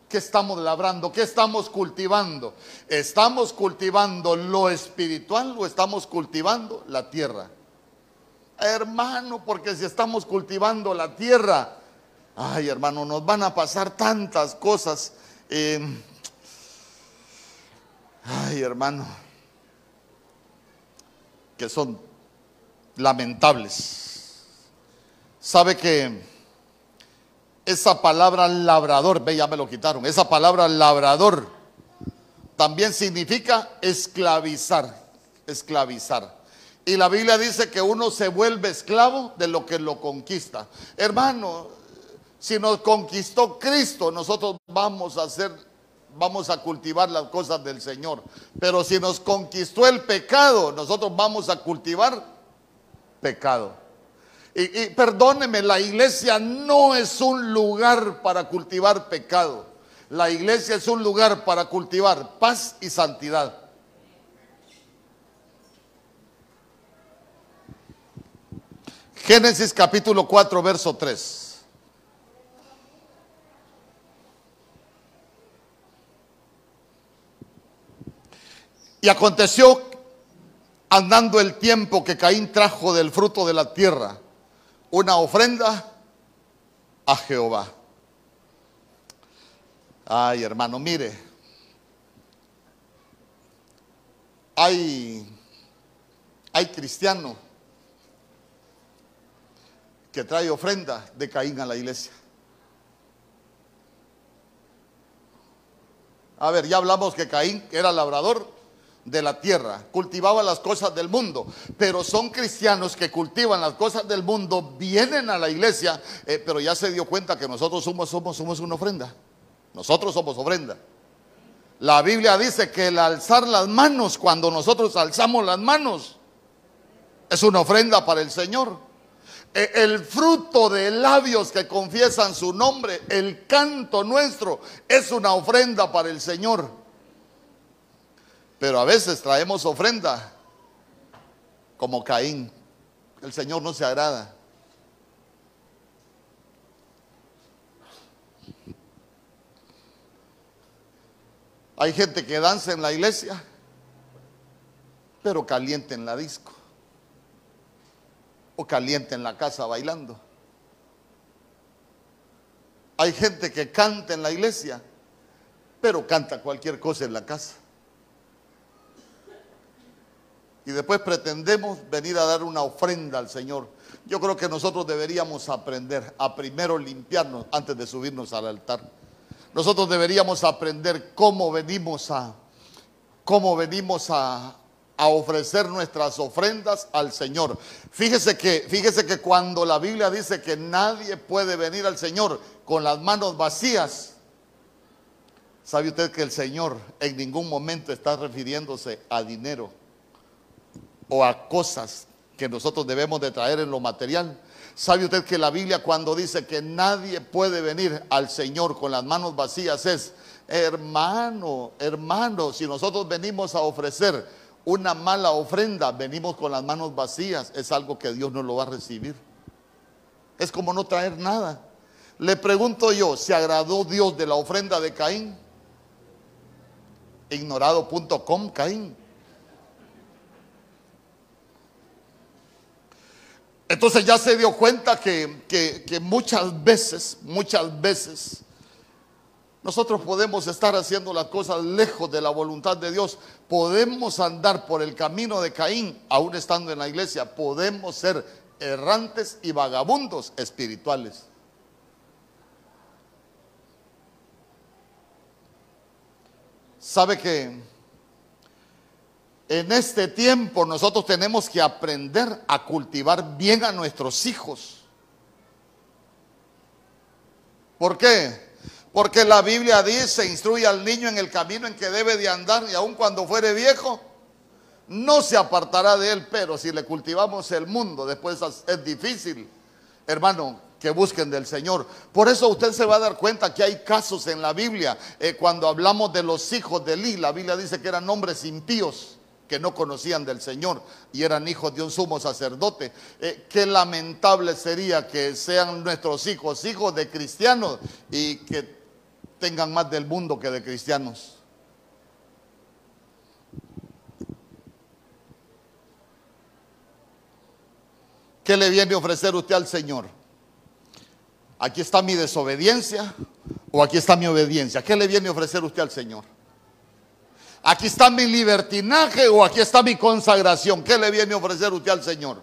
A: ¿Qué estamos labrando? ¿Qué estamos cultivando? ¿Estamos cultivando lo espiritual o estamos cultivando la tierra? Hermano, porque si estamos cultivando la tierra, ay hermano, nos van a pasar tantas cosas. Em, ay hermano, que son lamentables. ¿Sabe que esa palabra labrador, ve, ya me lo quitaron, esa palabra labrador también significa esclavizar, esclavizar. Y la Biblia dice que uno se vuelve esclavo de lo que lo conquista. Hermano, si nos conquistó Cristo, nosotros vamos a hacer, vamos a cultivar las cosas del Señor. Pero si nos conquistó el pecado, nosotros vamos a cultivar pecado. Y, perdóneme, la iglesia no es un lugar para cultivar pecado. La iglesia es un lugar para cultivar paz y santidad. Génesis capítulo 4, verso 3. Y aconteció andando el tiempo que Caín trajo del fruto de la tierra una ofrenda a Jehová. Ay, hermano, mire, hay, hay cristianos que trae ofrenda de Caín a la iglesia. A ver, ya hablamos que Caín era labrador de la tierra, cultivaba las cosas del mundo, pero son cristianos que cultivan las cosas del mundo, vienen a la iglesia, eh, pero ya se dio cuenta que nosotros somos, somos, somos una ofrenda. Nosotros somos ofrenda. La Biblia dice que el alzar las manos, cuando nosotros alzamos las manos, es una ofrenda para el Señor. E, el fruto de labios que confiesan su nombre, el canto nuestro, es una ofrenda para el Señor. Pero a veces traemos ofrenda como Caín. El Señor no se agrada. Hay gente que danza en la iglesia, pero caliente en la disco. O caliente en la casa bailando. Hay gente que canta en la iglesia, pero canta cualquier cosa en la casa. Y después pretendemos venir a dar una ofrenda al Señor. Yo creo que nosotros deberíamos aprender a primero limpiarnos antes de subirnos al altar. Nosotros deberíamos aprender cómo venimos a, cómo venimos a, ofrecer nuestras ofrendas al Señor. Fíjese que, fíjese que cuando la Biblia dice que nadie puede venir al Señor con las manos vacías, ¿sabe usted que el Señor en ningún momento está refiriéndose a dinero o a cosas que nosotros debemos de traer en lo material? ¿Sabe usted que la Biblia cuando dice que nadie puede venir al Señor con las manos vacías es, hermano, hermano, si nosotros venimos a ofrecer una mala ofrenda, venimos con las manos vacías, es algo que Dios no lo va a recibir. Es como no traer nada. Le pregunto yo, ¿se agradó Dios de la ofrenda de Caín? Ignorado.com, Caín. Entonces ya se dio cuenta que, muchas veces, muchas veces, nosotros podemos estar haciendo las cosas lejos de la voluntad de Dios. Podemos andar por el camino de Caín, aún estando en la iglesia. Podemos ser errantes y vagabundos espirituales. ¿Sabe que en este tiempo nosotros tenemos que aprender a cultivar bien a nuestros hijos. ¿Por qué? Porque la Biblia dice, instruye al niño en el camino en que debe de andar y aun cuando fuere viejo, no se apartará de él, pero si le cultivamos el mundo, después es difícil, hermano, que busquen del Señor. Por eso usted se va a dar cuenta que hay casos en la Biblia, eh, cuando hablamos de los hijos de Eli, la Biblia dice que eran hombres impíos que no conocían del Señor y eran hijos de un sumo sacerdote. Eh, qué lamentable sería que sean nuestros hijos hijos de cristianos y que tengan más del mundo que de cristianos. ¿Qué le viene a ofrecer usted al Señor? Aquí está mi desobediencia o aquí está mi obediencia. ¿Qué le viene a ofrecer usted al Señor? Aquí está mi libertinaje o aquí está mi consagración. ¿Qué le viene a ofrecer usted al Señor?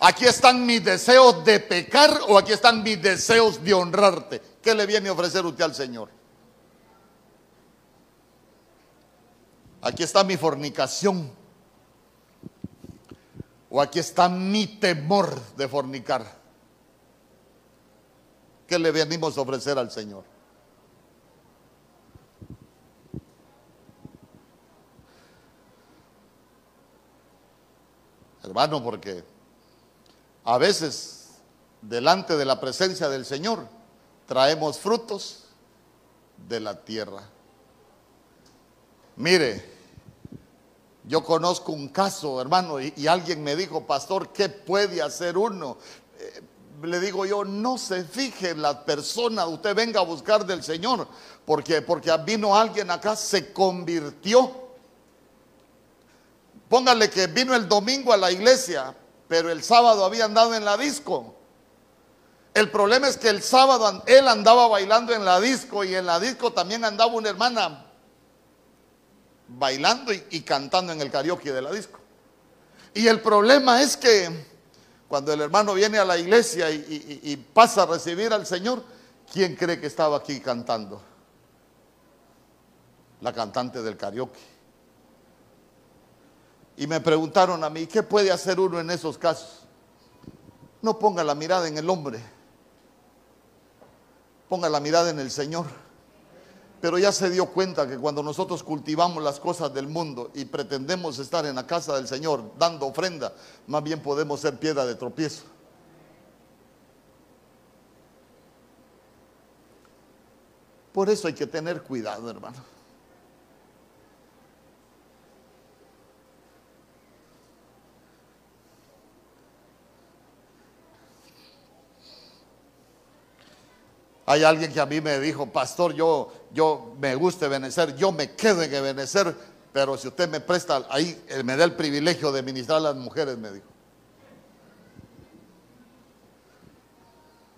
A: Aquí están mis deseos de pecar o aquí están mis deseos de honrarte. ¿Qué le viene a ofrecer usted al Señor? Aquí está mi fornicación. O aquí está mi temor de fornicar. ¿Qué le venimos a ofrecer al Señor? Hermano, porque a veces delante de la presencia del Señor traemos frutos de la tierra. Mire, yo conozco un caso, hermano, y, alguien me dijo, pastor, ¿qué puede hacer uno? Eh, le digo yo, no se fije en la persona, usted venga a buscar del Señor, porque, porque vino alguien acá, se convirtió póngale que vino el domingo a la iglesia, pero el sábado había andado en la disco. El problema es que el sábado él andaba bailando en la disco y en la disco también andaba una hermana bailando y, cantando en el karaoke de la disco. Y el problema es que cuando el hermano viene a la iglesia y, y pasa a recibir al Señor, ¿quién cree que estaba aquí cantando? La cantante del karaoke. Y me preguntaron a mí, ¿qué puede hacer uno en esos casos? No ponga la mirada en el hombre Ponga la mirada en el Señor. Pero ya se dio cuenta que cuando nosotros cultivamos las cosas del mundo y pretendemos estar en la casa del Señor dando ofrenda, más bien podemos ser piedra de tropiezo. Por eso hay que tener cuidado, hermano. Hay alguien que a mí me dijo, pastor, yo, yo me gusta Benecer, yo me quedo en Benecer, pero si usted me presta ahí, eh, me da el privilegio de ministrar a las mujeres, me dijo.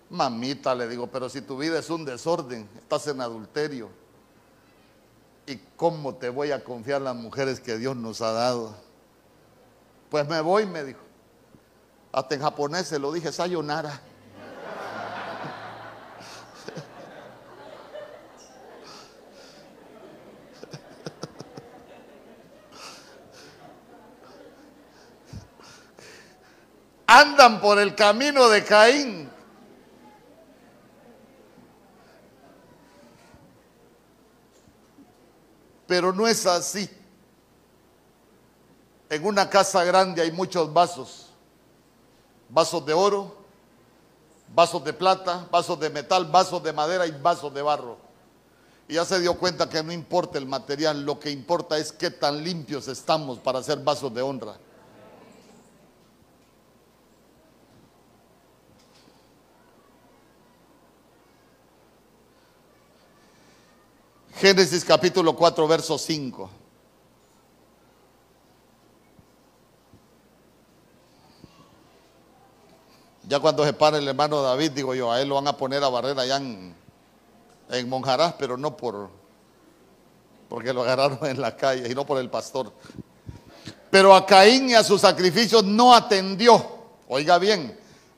A: Mamita, le digo, pero si tu vida es un desorden, estás en adulterio. ¿Y cómo te voy a confiar las mujeres que Dios nos ha dado? Pues me voy, me dijo. Hasta en japonés se lo dije, sayonara. Andan por el camino de Caín. Pero no es así. En una casa grande hay muchos vasos. Vasos de oro, vasos de plata, vasos de metal, vasos de madera y vasos de barro. Y ya se dio cuenta que no importa el material, lo que importa es qué tan limpios estamos para hacer vasos de honra. Génesis capítulo 4, verso 5. Ya cuando se para el hermano David, digo yo, a él lo van a poner a barrer allá en, en Monjarás, pero no por, porque lo agarraron en la calle y no por el pastor. Pero a Caín y a sus sacrificios no atendió. Oiga bien,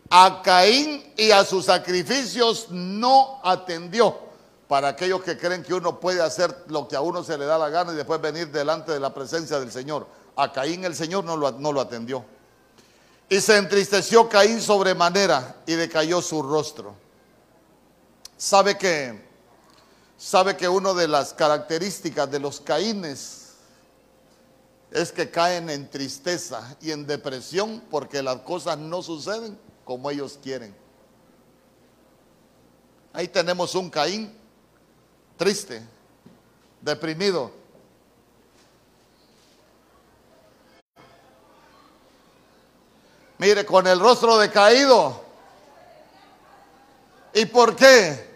A: a Caín y a sus sacrificios no atendió para aquellos que creen que uno puede hacer lo que a uno se le da la gana y después venir delante de la presencia del Señor. A Caín el Señor no lo, atendió. Y se entristeció Caín sobremanera y decayó su rostro. Sabe que, sabe que una de las características de los Caínes es que caen en tristeza y en depresión porque las cosas no suceden como ellos quieren. Ahí tenemos un Caín triste, deprimido. Mire, con el rostro decaído. ¿Y por qué?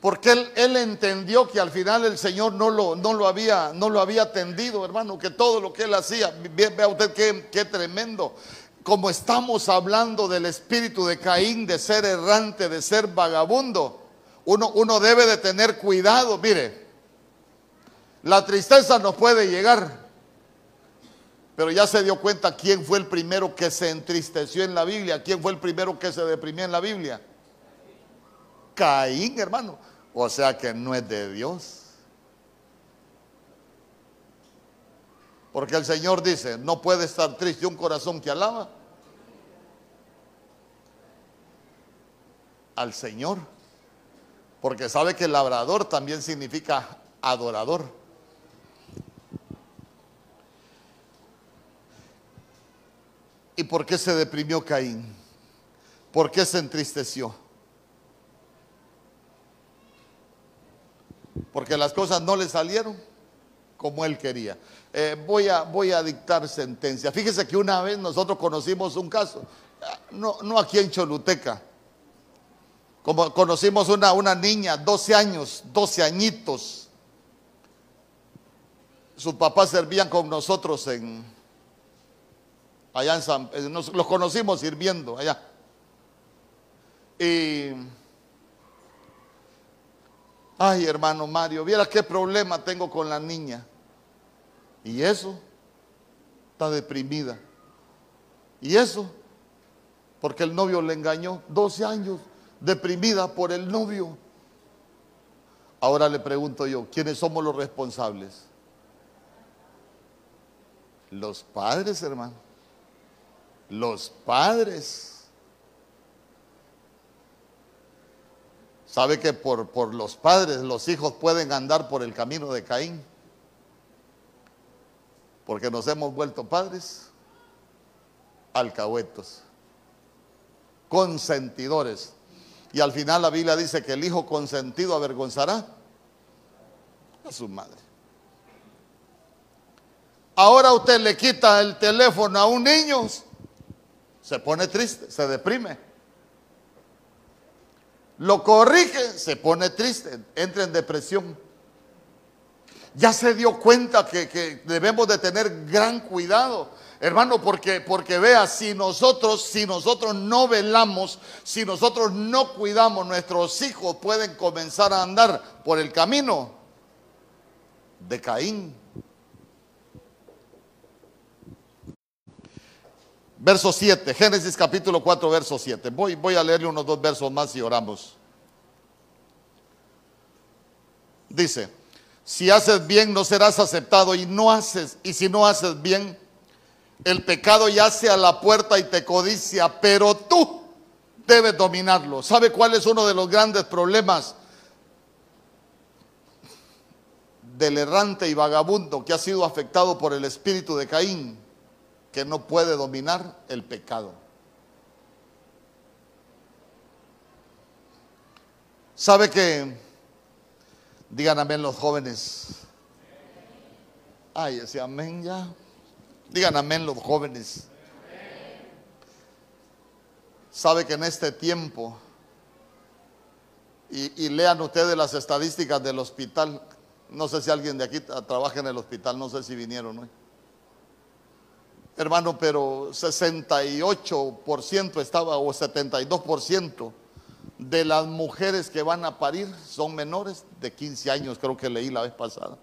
A: Porque él, entendió que al final el Señor no lo, no lo, había, no lo había atendido, hermano, que todo lo que él hacía, vea usted qué, qué tremendo. Como estamos hablando del espíritu de Caín, de ser errante, de ser vagabundo, uno, debe de tener cuidado. Mire, la tristeza nos puede llegar, pero ya se dio cuenta quién fue el primero que se entristeció en la Biblia, quién fue el primero que se deprimió en la Biblia. Caín, hermano. O sea que no es de Dios. Porque el Señor dice, no puede estar triste un corazón que alaba al Señor. Porque sabe que labrador también significa adorador. ¿Y por qué se deprimió Caín? ¿Por qué se entristeció? Porque las cosas no le salieron como él quería. Eh, voy, a, voy a dictar sentencia. Fíjese que una vez nosotros conocimos un caso, no, no aquí en Choluteca, como conocimos una, una niña, 12 años, 12 añitos. sus papás servían con nosotros en allá en San, nos, los conocimos sirviendo allá. Y ay, hermano Mario, viera qué problema tengo con la niña. Y eso está deprimida. Y eso porque el novio le engañó 12 años, deprimida por el novio. Ahora le pregunto yo, ¿quiénes somos los responsables? Los padres, hermano. Los padres. ¿Sabe que por, por los padres los hijos pueden andar por el camino de Caín? Porque nos hemos vuelto padres alcahuetos, consentidores. Y al final la Biblia dice que el hijo consentido avergonzará a su madre. Ahora usted le quita el teléfono a un niño, se pone triste, se deprime. Lo corrige, se pone triste, entra en depresión. Ya se dio cuenta que, que debemos de tener gran cuidado Hermano, porque, porque vea, si nosotros, si nosotros no velamos, si nosotros no cuidamos, nuestros hijos pueden comenzar a andar por el camino de Caín. Verso 7, Génesis capítulo 4, verso 7. Voy, voy a leerle unos dos versos más y oramos. Dice, si haces bien no serás aceptado y no haces, y si no haces bien, el pecado yace a la puerta y te codicia, pero tú debes dominarlo. ¿Sabe cuál es uno de los grandes problemas del errante y vagabundo que ha sido afectado por el espíritu de Caín? Que no puede dominar el pecado. ¿Sabe que, digan amén los jóvenes? Ay, ese amén ya. Digan amén los jóvenes. Sabe que en este tiempo, y, lean ustedes las estadísticas del hospital, no sé si alguien de aquí trabaja en el hospital, no sé si vinieron hoy. Hermano, pero 68% estaba o 72% de las mujeres que van a parir son menores de 15 años, creo que leí la vez pasada.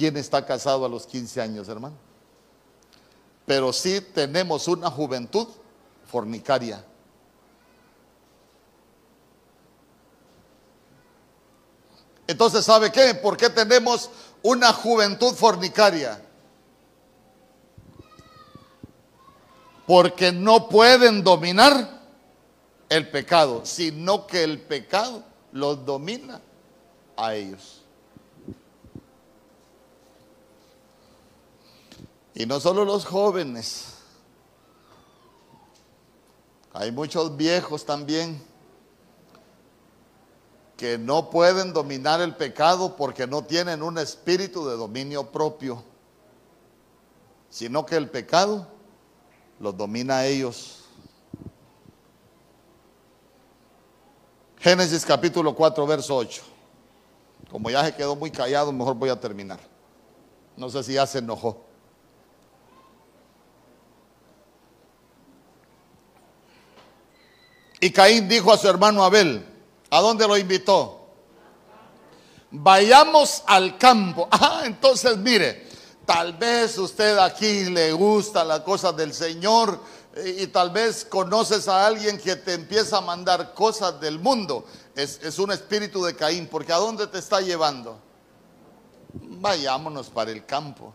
A: ¿Quién está casado a los 15 años, hermano? Pero sí tenemos una juventud fornicaria. Entonces, ¿sabe qué? ¿Por qué tenemos una juventud fornicaria? Porque no pueden dominar el pecado, sino que el pecado los domina a ellos. Y no solo los jóvenes, hay muchos viejos también que no pueden dominar el pecado porque no tienen un espíritu de dominio propio, sino que el pecado los domina a ellos. Génesis capítulo 4, verso 8. Como ya se quedó muy callado, mejor voy a terminar. No sé si ya se enojó. Y Caín dijo a su hermano Abel, ¿a dónde lo invitó? Vayamos al campo. Ah, entonces mire, tal vez usted aquí le gusta las cosas del Señor y, tal vez conoces a alguien que te empieza a mandar cosas del mundo. Es, es un espíritu de Caín, porque ¿a dónde te está llevando? Vayámonos para el campo.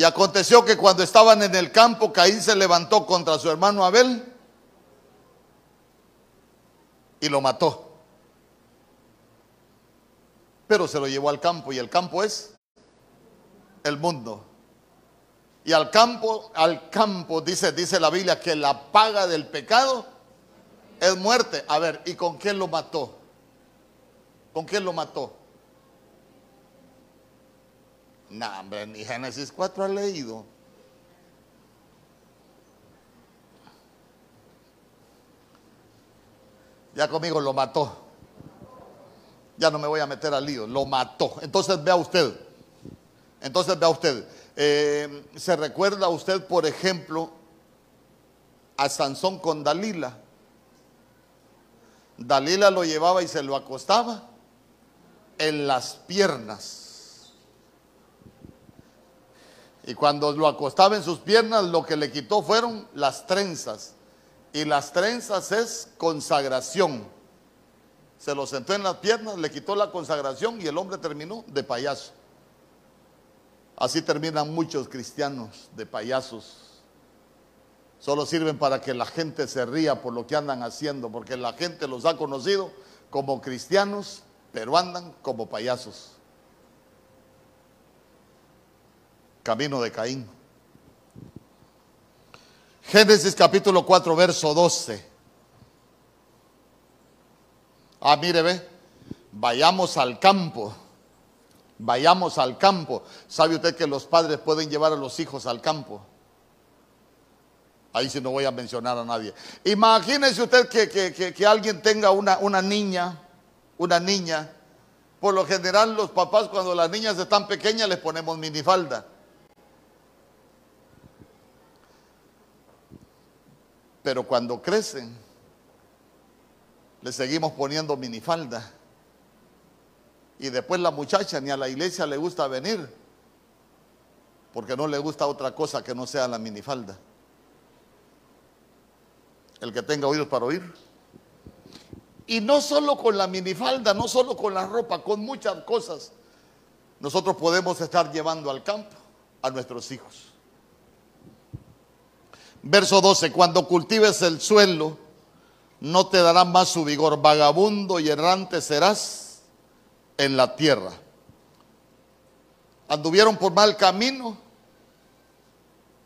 A: Y aconteció que cuando estaban en el campo, Caín se levantó contra su hermano Abel y lo mató. Pero se lo llevó al campo y el campo es el mundo. Y al campo, al campo dice, dice la Biblia que la paga del pecado es muerte. A ver, ¿y con quién lo mató? ¿Con quién lo mató? No, hombre, ni Génesis 4 ha leído. Ya conmigo lo mató. Ya no me voy a meter al lío, lo mató. Entonces vea usted, entonces vea usted, eh, ¿se recuerda usted, por ejemplo, a Sansón con Dalila? Dalila lo llevaba y se lo acostaba en las piernas. Y cuando lo acostaba en sus piernas, lo que le quitó fueron las trenzas. Y las trenzas es consagración. Se lo sentó en las piernas, le quitó la consagración y el hombre terminó de payaso. Así terminan muchos cristianos de payasos. Solo sirven para que la gente se ría por lo que andan haciendo, porque la gente los ha conocido como cristianos, pero andan como payasos. Camino de Caín. Génesis capítulo 4, verso 12. Ah, mire, ve, vayamos al campo. Vayamos al campo. ¿Sabe usted que los padres pueden llevar a los hijos al campo? Ahí sí no voy a mencionar a nadie. Imagínese usted que, que, alguien tenga una, una niña, una niña. Por lo general los papás cuando las niñas están pequeñas les ponemos minifalda. Pero cuando crecen, le seguimos poniendo minifalda. Y después la muchacha ni a la iglesia le gusta venir, porque no le gusta otra cosa que no sea la minifalda. El que tenga oídos para oír. Y no solo con la minifalda, no solo con la ropa, con muchas cosas. Nosotros podemos estar llevando al campo a nuestros hijos. Verso 12, cuando cultives el suelo, no te dará más su vigor, vagabundo y errante serás en la tierra. Anduvieron por mal camino,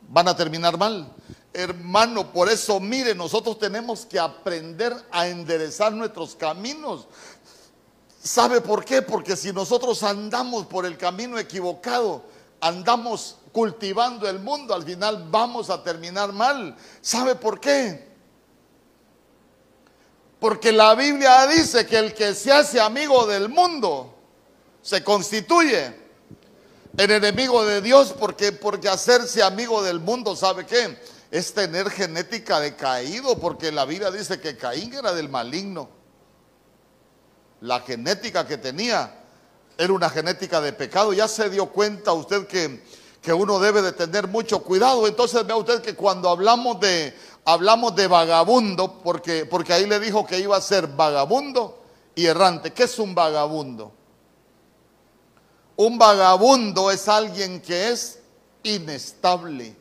A: van a terminar mal. Hermano, por eso mire, nosotros tenemos que aprender a enderezar nuestros caminos. ¿Sabe por qué? Porque si nosotros andamos por el camino equivocado, andamos cultivando el mundo, al final vamos a terminar mal. ¿Sabe por qué? Porque la Biblia dice que el que se hace amigo del mundo se constituye en enemigo de Dios porque porque hacerse amigo del mundo, ¿sabe qué? Es tener genética de caído, porque la Biblia dice que Caín era del maligno. La genética que tenía era una genética de pecado. Ya se dio cuenta usted que que uno debe de tener mucho cuidado. Entonces vea usted que cuando hablamos de hablamos de vagabundo, porque, porque ahí le dijo que iba a ser vagabundo y errante. ¿Qué es un vagabundo? Un vagabundo es alguien que es inestable.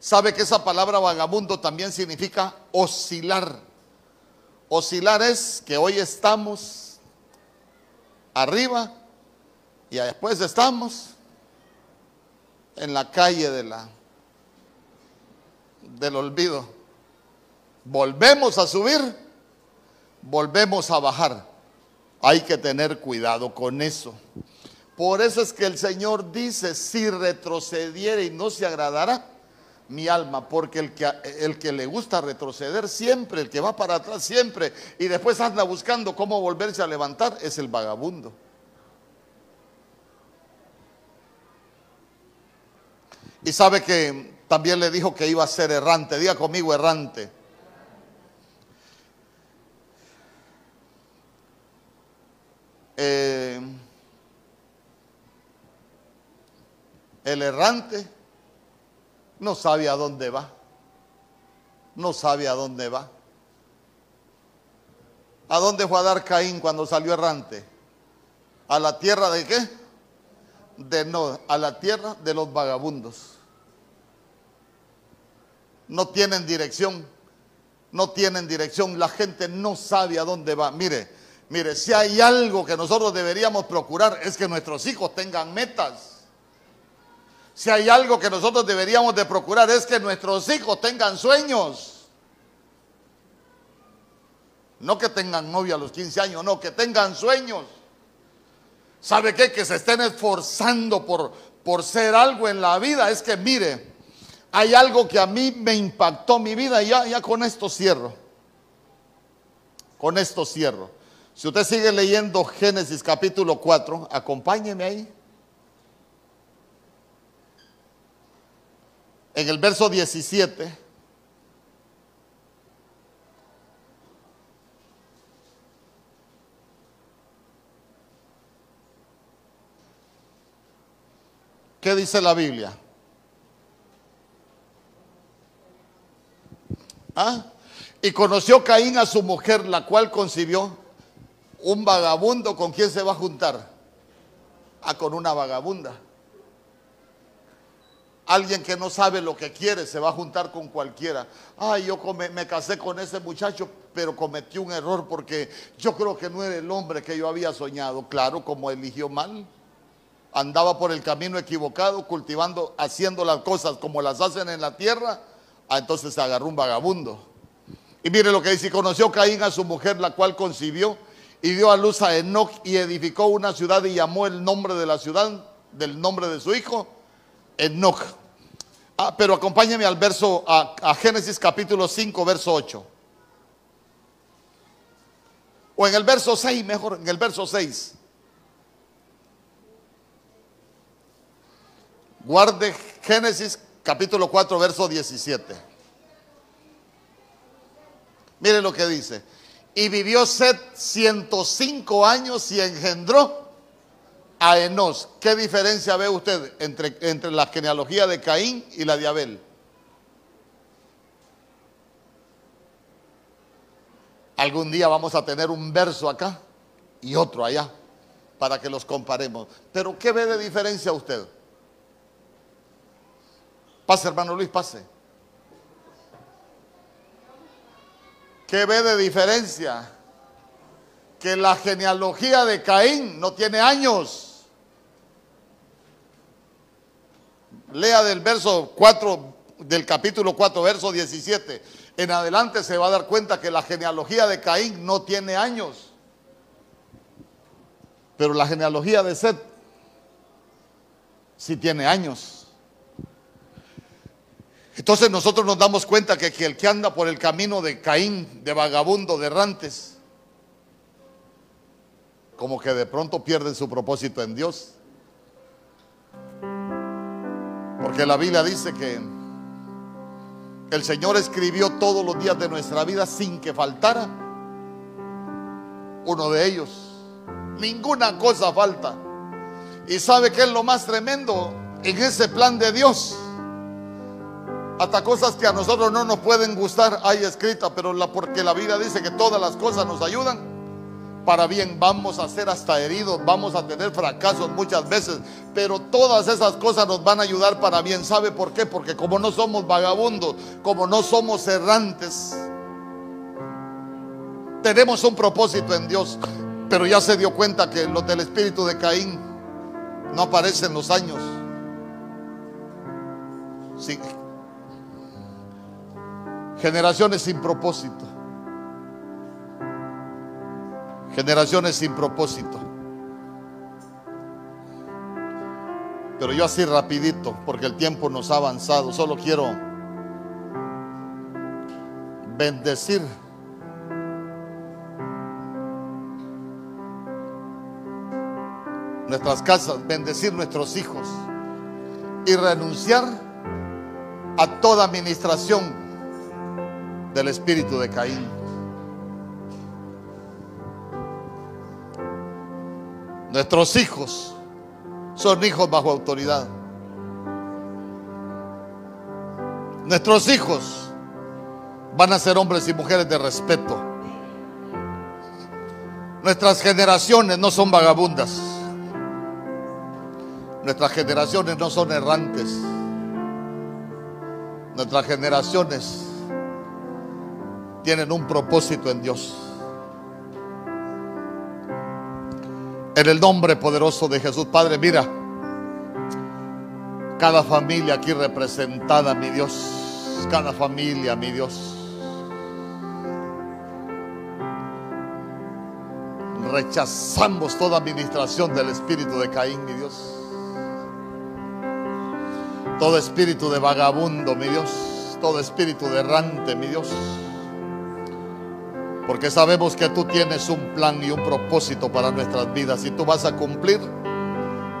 A: ¿Sabe que esa palabra vagabundo también significa oscilar? Oscilar es que hoy estamos arriba y después estamos en la calle de la, del olvido. Volvemos a subir, volvemos a bajar. Hay que tener cuidado con eso. Por eso es que el Señor dice, si retrocediere y no se agradará mi alma, porque el que, el que le gusta retroceder siempre, el que va para atrás siempre, y después anda buscando cómo volverse a levantar, es el vagabundo. Y sabe que también le dijo que iba a ser errante. Diga conmigo errante. Eh, el errante no sabe a dónde va. No sabe a dónde va. ¿A dónde fue a dar Caín cuando salió errante? ¿A la tierra de qué? de no, a la tierra de los vagabundos. No tienen dirección, no tienen dirección, la gente no sabe a dónde va. Mire, mire, si hay algo que nosotros deberíamos procurar es que nuestros hijos tengan metas. Si hay algo que nosotros deberíamos de procurar es que nuestros hijos tengan sueños. No que tengan novia a los 15 años, no, que tengan sueños. ¿Sabe qué? Que se estén esforzando por, por ser algo en la vida. Es que mire, hay algo que a mí me impactó mi vida y ya, con esto cierro. Con esto cierro. Si usted sigue leyendo Génesis capítulo 4, acompáñeme ahí. En el verso 17. ¿Qué dice la Biblia? ¿Ah? Y conoció Caín a su mujer, la cual concibió un vagabundo. ¿Con quién se va a juntar? Ah, con una vagabunda. Alguien que no sabe lo que quiere se va a juntar con cualquiera. Ay, yo me casé con ese muchacho, pero cometí un error porque yo creo que no era el hombre que yo había soñado. Claro, como eligió mal andaba por el camino equivocado, cultivando, haciendo las cosas como las hacen en la tierra, ah, entonces agarró un vagabundo. Y mire lo que dice, conoció Caín a su mujer, la cual concibió y dio a luz a Enoch y edificó una ciudad y llamó el nombre de la ciudad, del nombre de su hijo, Enoch. Ah, pero acompáñeme al verso, a, a Génesis capítulo 5, verso 8. O en el verso 6, mejor, en el verso 6. Guarde Génesis capítulo 4, verso 17. Mire lo que dice. Y vivió Seth 105 años y engendró a Enos. ¿Qué diferencia ve usted entre, entre la genealogía de Caín y la de Abel? Algún día vamos a tener un verso acá y otro allá para que los comparemos. Pero ¿qué ve de diferencia usted? Pase, hermano Luis, pase. ¿Qué ve de diferencia? Que la genealogía de Caín no tiene años. Lea del verso 4, del capítulo 4, verso 17. En adelante se va a dar cuenta que la genealogía de Caín no tiene años. Pero la genealogía de Seth sí tiene años. Entonces nosotros nos damos cuenta que, el que anda por el camino de Caín, de vagabundo, de errantes, como que de pronto pierden su propósito en Dios. Porque la Biblia dice que el Señor escribió todos los días de nuestra vida sin que faltara uno de ellos. Ninguna cosa falta. ¿Y sabe qué es lo más tremendo en ese plan de Dios? Hasta cosas que a nosotros no nos pueden gustar hay escrita, pero la, porque la Biblia dice que todas las cosas nos ayudan para bien. Vamos a ser hasta heridos, vamos a tener fracasos muchas veces, pero todas esas cosas nos van a ayudar para bien. ¿Sabe por qué? Porque como no somos vagabundos, como no somos errantes, tenemos un propósito en Dios, pero ya se dio cuenta que los del espíritu de Caín no aparecen los años. Sí, Generaciones sin propósito. Generaciones sin propósito. Pero yo así rapidito, porque el tiempo nos ha avanzado, solo quiero bendecir nuestras casas, bendecir nuestros hijos y renunciar a toda administración del espíritu de Caín. Nuestros hijos son hijos bajo autoridad. Nuestros hijos van a ser hombres y mujeres de respeto. Nuestras generaciones no son vagabundas. Nuestras generaciones no son errantes. Nuestras generaciones tienen un propósito en Dios. En el nombre poderoso de Jesús, Padre, mira, cada familia aquí representada, mi Dios, cada familia, mi Dios. Rechazamos toda administración del espíritu de Caín, mi Dios. Todo espíritu de vagabundo, mi Dios. Todo espíritu de errante, mi Dios Porque sabemos que tú tienes un plan y un propósito para nuestras vidas y tú vas a cumplir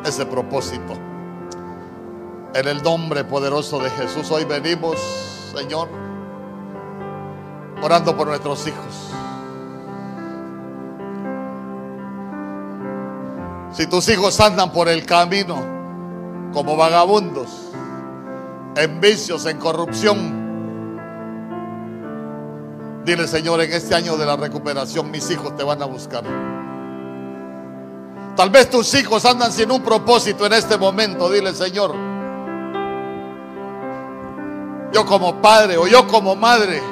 A: ese propósito. En el nombre poderoso de Jesús hoy venimos, Señor, orando por nuestros hijos. Si tus hijos andan por el camino como vagabundos, en vicios, en corrupción, dile Señor, en este año de la recuperación mis hijos te van a buscar. Tal vez tus hijos andan sin un propósito en este momento, dile Señor. Yo como padre o yo como madre,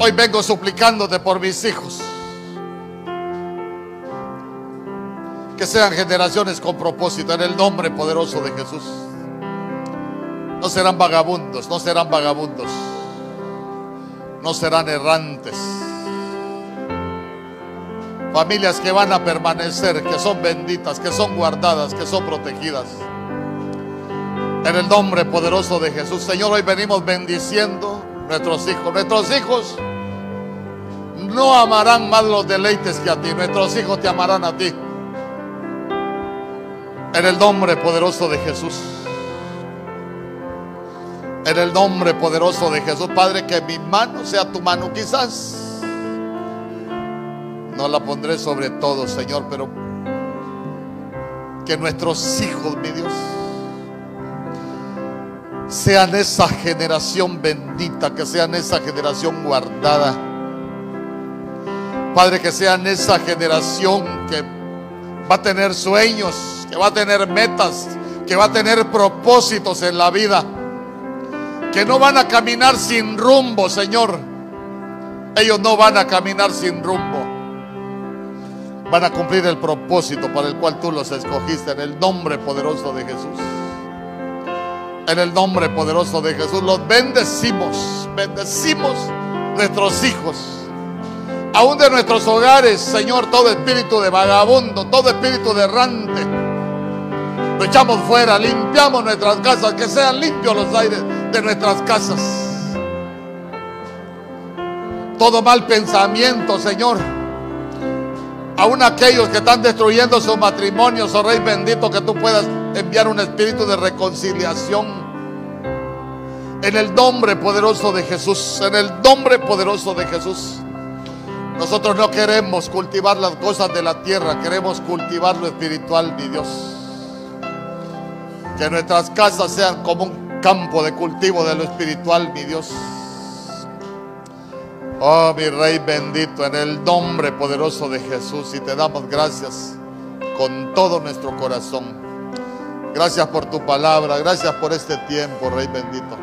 A: hoy vengo suplicándote por mis hijos. Que sean generaciones con propósito en el nombre poderoso de Jesús. No serán vagabundos, no serán vagabundos. No serán errantes. Familias que van a permanecer, que son benditas, que son guardadas, que son protegidas. En el nombre poderoso de Jesús. Señor, hoy venimos bendiciendo nuestros hijos. Nuestros hijos no amarán más los deleites que a ti. Nuestros hijos te amarán a ti. En el nombre poderoso de Jesús. En el nombre poderoso de Jesús, Padre, que mi mano sea tu mano. Quizás no la pondré sobre todo, Señor, pero que nuestros hijos, mi Dios, sean esa generación bendita, que sean esa generación guardada. Padre, que sean esa generación que va a tener sueños, que va a tener metas, que va a tener propósitos en la vida, que no van a caminar sin rumbo, Señor. Ellos no van a caminar sin rumbo. Van a cumplir el propósito para el cual tú los escogiste en el nombre poderoso de Jesús. En el nombre poderoso de Jesús los bendecimos, bendecimos nuestros hijos aún de nuestros hogares, Señor, todo espíritu de vagabundo, todo espíritu de errante, lo echamos fuera, limpiamos nuestras casas, que sean limpios los aires de nuestras casas. Todo mal pensamiento, Señor. Aún aquellos que están destruyendo sus matrimonios, oh Rey bendito, que tú puedas enviar un espíritu de reconciliación. En el nombre poderoso de Jesús, en el nombre poderoso de Jesús. Nosotros no queremos cultivar las cosas de la tierra, queremos cultivar lo espiritual, mi Dios. Que nuestras casas sean como un campo de cultivo de lo espiritual, mi Dios. Oh, mi Rey bendito, en el nombre poderoso de Jesús. Y te damos gracias con todo nuestro corazón. Gracias por tu palabra. Gracias por este tiempo, Rey bendito.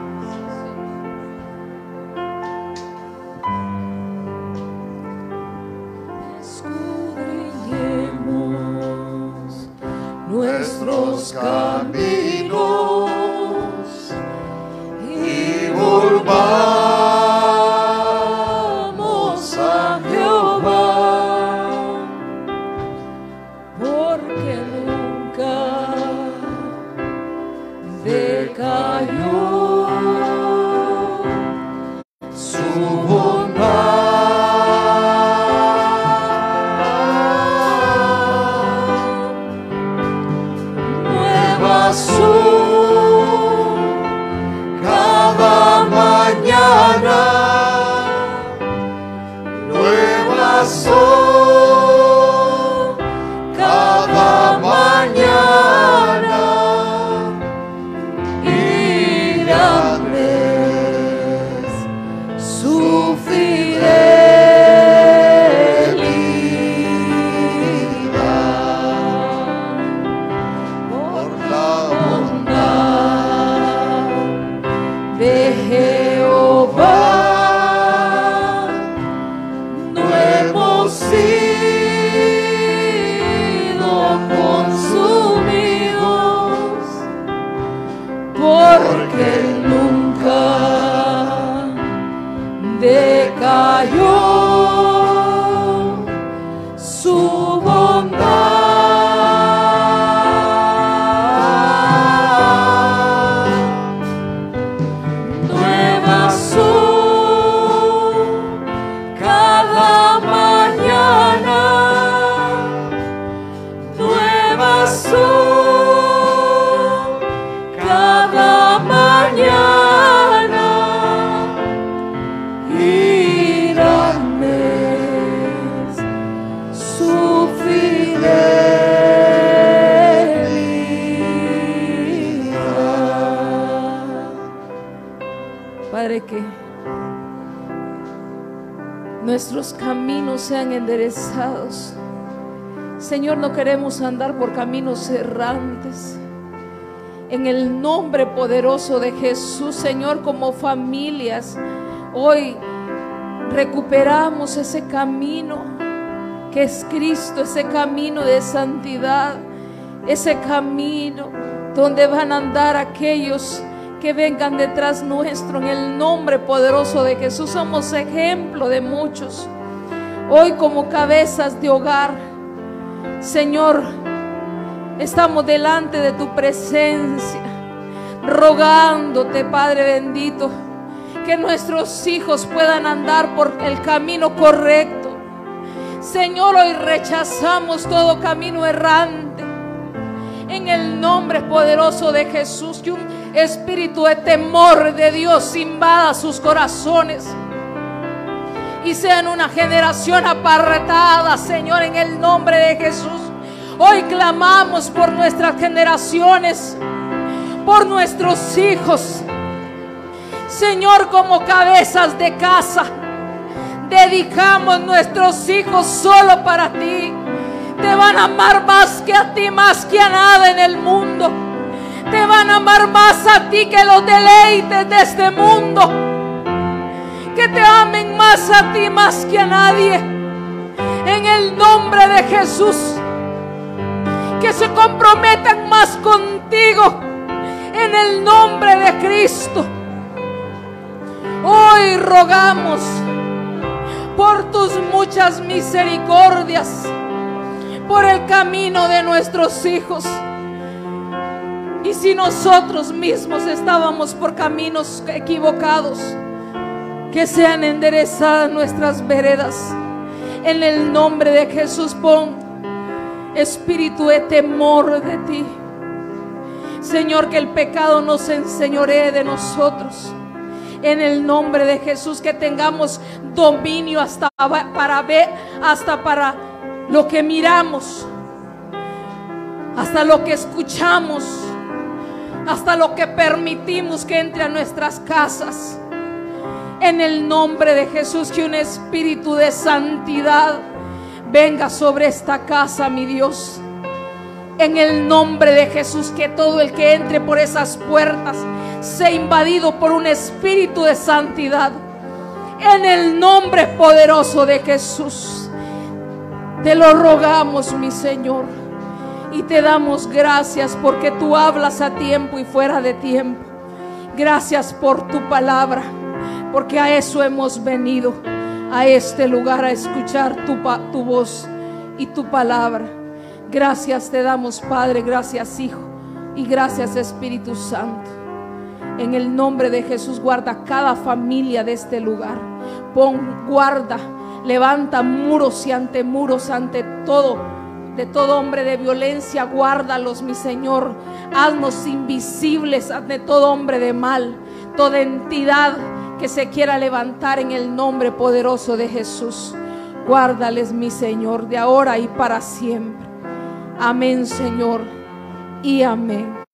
B: nuestros caminos y volvamos hemos sean enderezados. Señor, no queremos andar por caminos errantes. En el nombre poderoso de Jesús, Señor, como familias, hoy recuperamos ese camino que es Cristo, ese camino de santidad, ese camino donde van a andar aquellos que vengan detrás nuestro en el nombre poderoso de Jesús. Somos ejemplo de muchos. Hoy como cabezas de hogar, Señor, estamos delante de tu presencia, rogándote, Padre bendito, que nuestros hijos puedan andar por el camino correcto. Señor, hoy rechazamos todo camino errante. En el nombre poderoso de Jesús, que un espíritu de temor de Dios invada sus corazones y sean una generación apartada, Señor, en el nombre de Jesús. Hoy clamamos por nuestras generaciones, por nuestros hijos. Señor, como cabezas de casa, dedicamos nuestros hijos solo para ti. Te van a amar más que a ti, más que a nada en el mundo. Te van a amar más a ti que los deleites de este mundo. Que te amen más a ti, más que a nadie. En el nombre de Jesús. Que se comprometan más contigo. En el nombre de Cristo. Hoy rogamos por tus muchas misericordias, por el camino de nuestros hijos. Y si nosotros mismos estábamos por caminos equivocados, que sean enderezadas nuestras veredas. En el nombre de Jesús pon espíritu de temor de ti. Señor, que el pecado no se enseñoree de nosotros en el nombre de Jesús que tengamos dominio hasta para ver, hasta para lo que miramos, hasta lo que escuchamos, hasta lo que permitimos que entre a nuestras casas. En el nombre de Jesús que un espíritu de santidad venga sobre esta casa, mi Dios. En el nombre de Jesús que todo el que entre por esas puertas sea invadido por un espíritu de santidad. En el nombre poderoso de Jesús. Te lo rogamos, mi Señor. Y te damos gracias porque tú hablas a tiempo y fuera de tiempo. Gracias por tu palabra. Porque a eso hemos venido. A este lugar a escuchar tu, voz y tu palabra. Gracias te damos, Padre. Gracias, Hijo. Y gracias, Espíritu Santo. En el nombre de Jesús, guarda cada familia de este lugar. Pon, guarda, levanta muros y ante muros, ante todo, de todo hombre de violencia, guárdalos, mi Señor. Haznos invisibles ante todo hombre de mal, toda entidad que se quiera levantar en el nombre poderoso de Jesús. Guárdales, mi Señor, de ahora y para siempre. Amén, Señor, y amén.